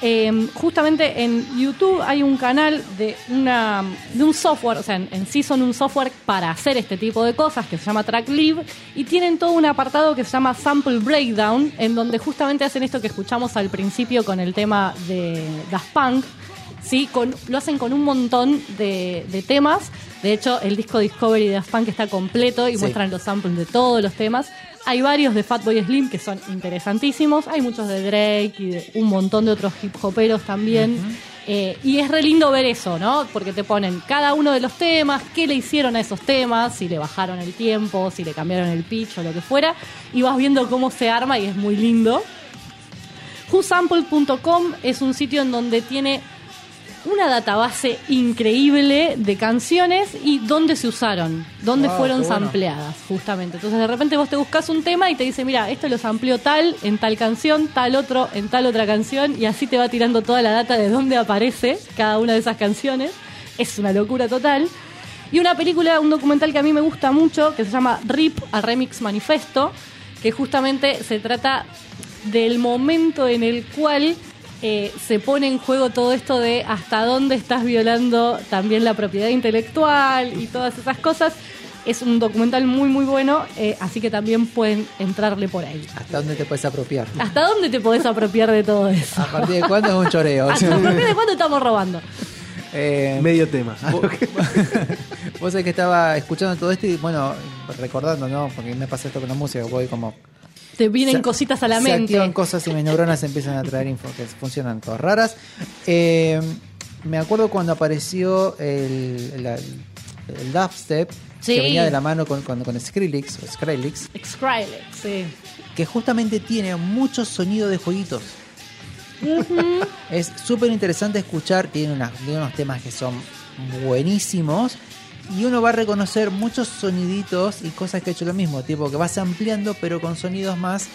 Eh, justamente en YouTube hay un canal de una de un software, o sea, en, sí son un software para hacer este tipo de cosas que se llama TrackLib y tienen todo un apartado que se llama Sample Breakdown, en donde justamente hacen esto que escuchamos al principio con el tema de Daft Punk, ¿sí? Lo hacen con un montón de temas. De hecho, el disco Discovery de Daft Punk está completo y Sí. muestran los samples de todos los temas. Hay varios de Fatboy Slim que son interesantísimos. Hay muchos de Drake y de un montón de otros hip hoperos también. Eh, y es re lindo ver eso, ¿no? Porque te ponen cada uno de los temas, qué le hicieron a esos temas, si le bajaron el tiempo, si le cambiaron el pitch o lo que fuera. Y vas viendo cómo se arma y es muy lindo. WhoSample.com es un sitio en donde tiene una database increíble de canciones y dónde se usaron, dónde Wow, fueron bueno. sampleadas, justamente. Entonces de repente vos te buscas un tema y te dice, mira, esto lo sampleó tal en tal canción, tal otro en tal otra canción, y así te va tirando toda la data de dónde aparece cada una de esas canciones. Es una locura total. Y una película, un documental que a mí me gusta mucho, que se llama RIP, a Remix Manifesto, que justamente se trata del momento en el cual eh, se pone en juego todo esto de hasta dónde estás violando también la propiedad intelectual y todas esas cosas. Es un documental muy muy bueno, eh, así que también pueden entrarle por ahí. ¿Hasta dónde te puedes apropiar? ¿Hasta dónde te podés apropiar de todo eso? ¿A partir de cuándo es un choreo? ¿Hasta partir de cuándo estamos robando? Eh, Medio tema. (laughs) (laughs) Vos sabés que estaba escuchando todo esto y bueno, recordando, ¿no? Porque me pasa esto con la música, voy como... Te vienen Se- cositas a la se mente. activan cosas y mis neuronas empiezan a traer info que funcionan todas raras. Eh, me acuerdo cuando apareció el, la- el dubstep Sí. que venía de la mano con, con, con Skrillex, o Skrillex, Skrillex, sí. que justamente tiene mucho sonido de jueguitos. Es súper interesante escuchar, tiene, unas- tiene unos temas que son buenísimos y uno va a reconocer muchos soniditos y cosas que ha hecho lo mismo, tipo que vas ampliando pero con sonidos más,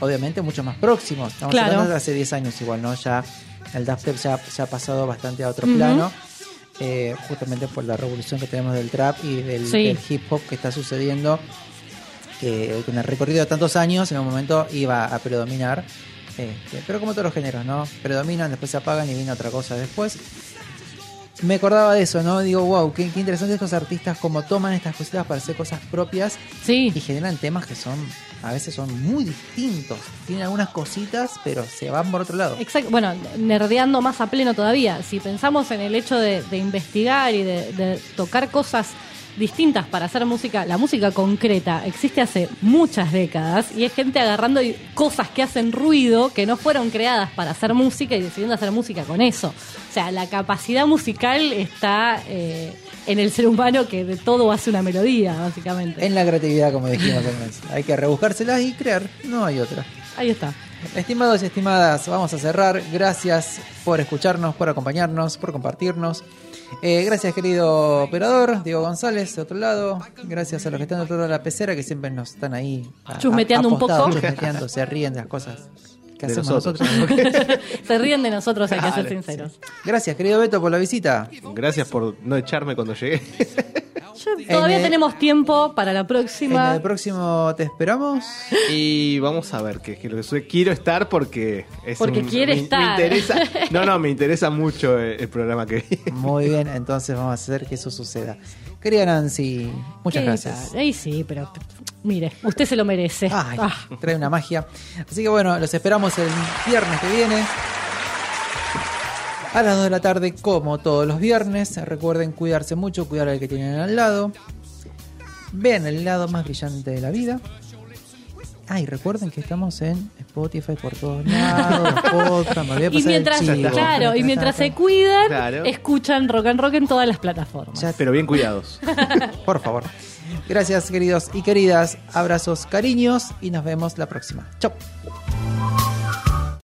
obviamente mucho más próximos. Estamos Claro. hablando de hace 10 años igual, ¿no? Ya el dubstep ya, ya ha pasado bastante a otro plano. eh, justamente por la revolución que tenemos del trap y del, Sí. del hip hop que está sucediendo que con el recorrido de tantos años en un momento iba a predominar. este, pero como todos los géneros, ¿no? Predominan, después se apagan y viene otra cosa después. Me acordaba de eso, ¿no? Digo, wow, qué, qué interesante estos artistas como toman estas cositas para hacer cosas propias Sí. y generan temas que son, a veces son muy distintos. Tienen algunas cositas, pero se van por otro lado. Exacto. Bueno, nerdeando más a pleno todavía. Si pensamos en el hecho de, de investigar y de, de tocar cosas distintas para hacer música, la música concreta existe hace muchas décadas y es gente agarrando cosas que hacen ruido que no fueron creadas para hacer música y decidiendo hacer música con eso. O sea, la capacidad musical está eh, en el ser humano que de todo hace una melodía, básicamente. En la creatividad, como dijimos antes. Hay que rebuscárselas y crear, no hay otra. Ahí está. Estimados y estimadas, vamos a cerrar. Gracias por escucharnos, por acompañarnos, por compartirnos. Eh, gracias, querido operador, Diego González, de otro lado. Gracias a los que están de otro lado de la pecera, que siempre nos están ahí a- a- Chusmeteando un poco. Chusmeteando, se ríen de las cosas que De hacemos nosotros. nosotros. (laughs) Se ríen de nosotros, hay que ser sinceros. Gracias, querido Beto, por la visita. Gracias por no echarme cuando llegué. (laughs) Todavía En el- tenemos tiempo para la En próxima. el próximo te esperamos. Y vamos a ver, que, que lo que sucede- quiero estar porque es Porque un- quiere me- me estar. interesa- no, no, me interesa mucho el, el programa que viene. Muy bien, entonces vamos a hacer que eso suceda. Querida Nancy, muchas ¿Qué gracias. Ay, sí, pero mire, usted se lo merece. Ay, Ah. trae una magia. Así que bueno, los esperamos el viernes que viene. A las 2 de la tarde, como todos los viernes. Recuerden cuidarse mucho, cuidar al que tienen al lado. Vean el lado más brillante de la vida. Ay, recuerden que estamos en Spotify por todos (laughs) lados, los podcasts, me olvidé Y pasar el mientras, chivo. claro, y mientras se cuidan, Claro. escuchan rock and rock en todas las plataformas. Pero bien cuidados. (laughs) Por favor. Gracias, queridos y queridas. Abrazos, cariños y nos vemos la próxima. Chau.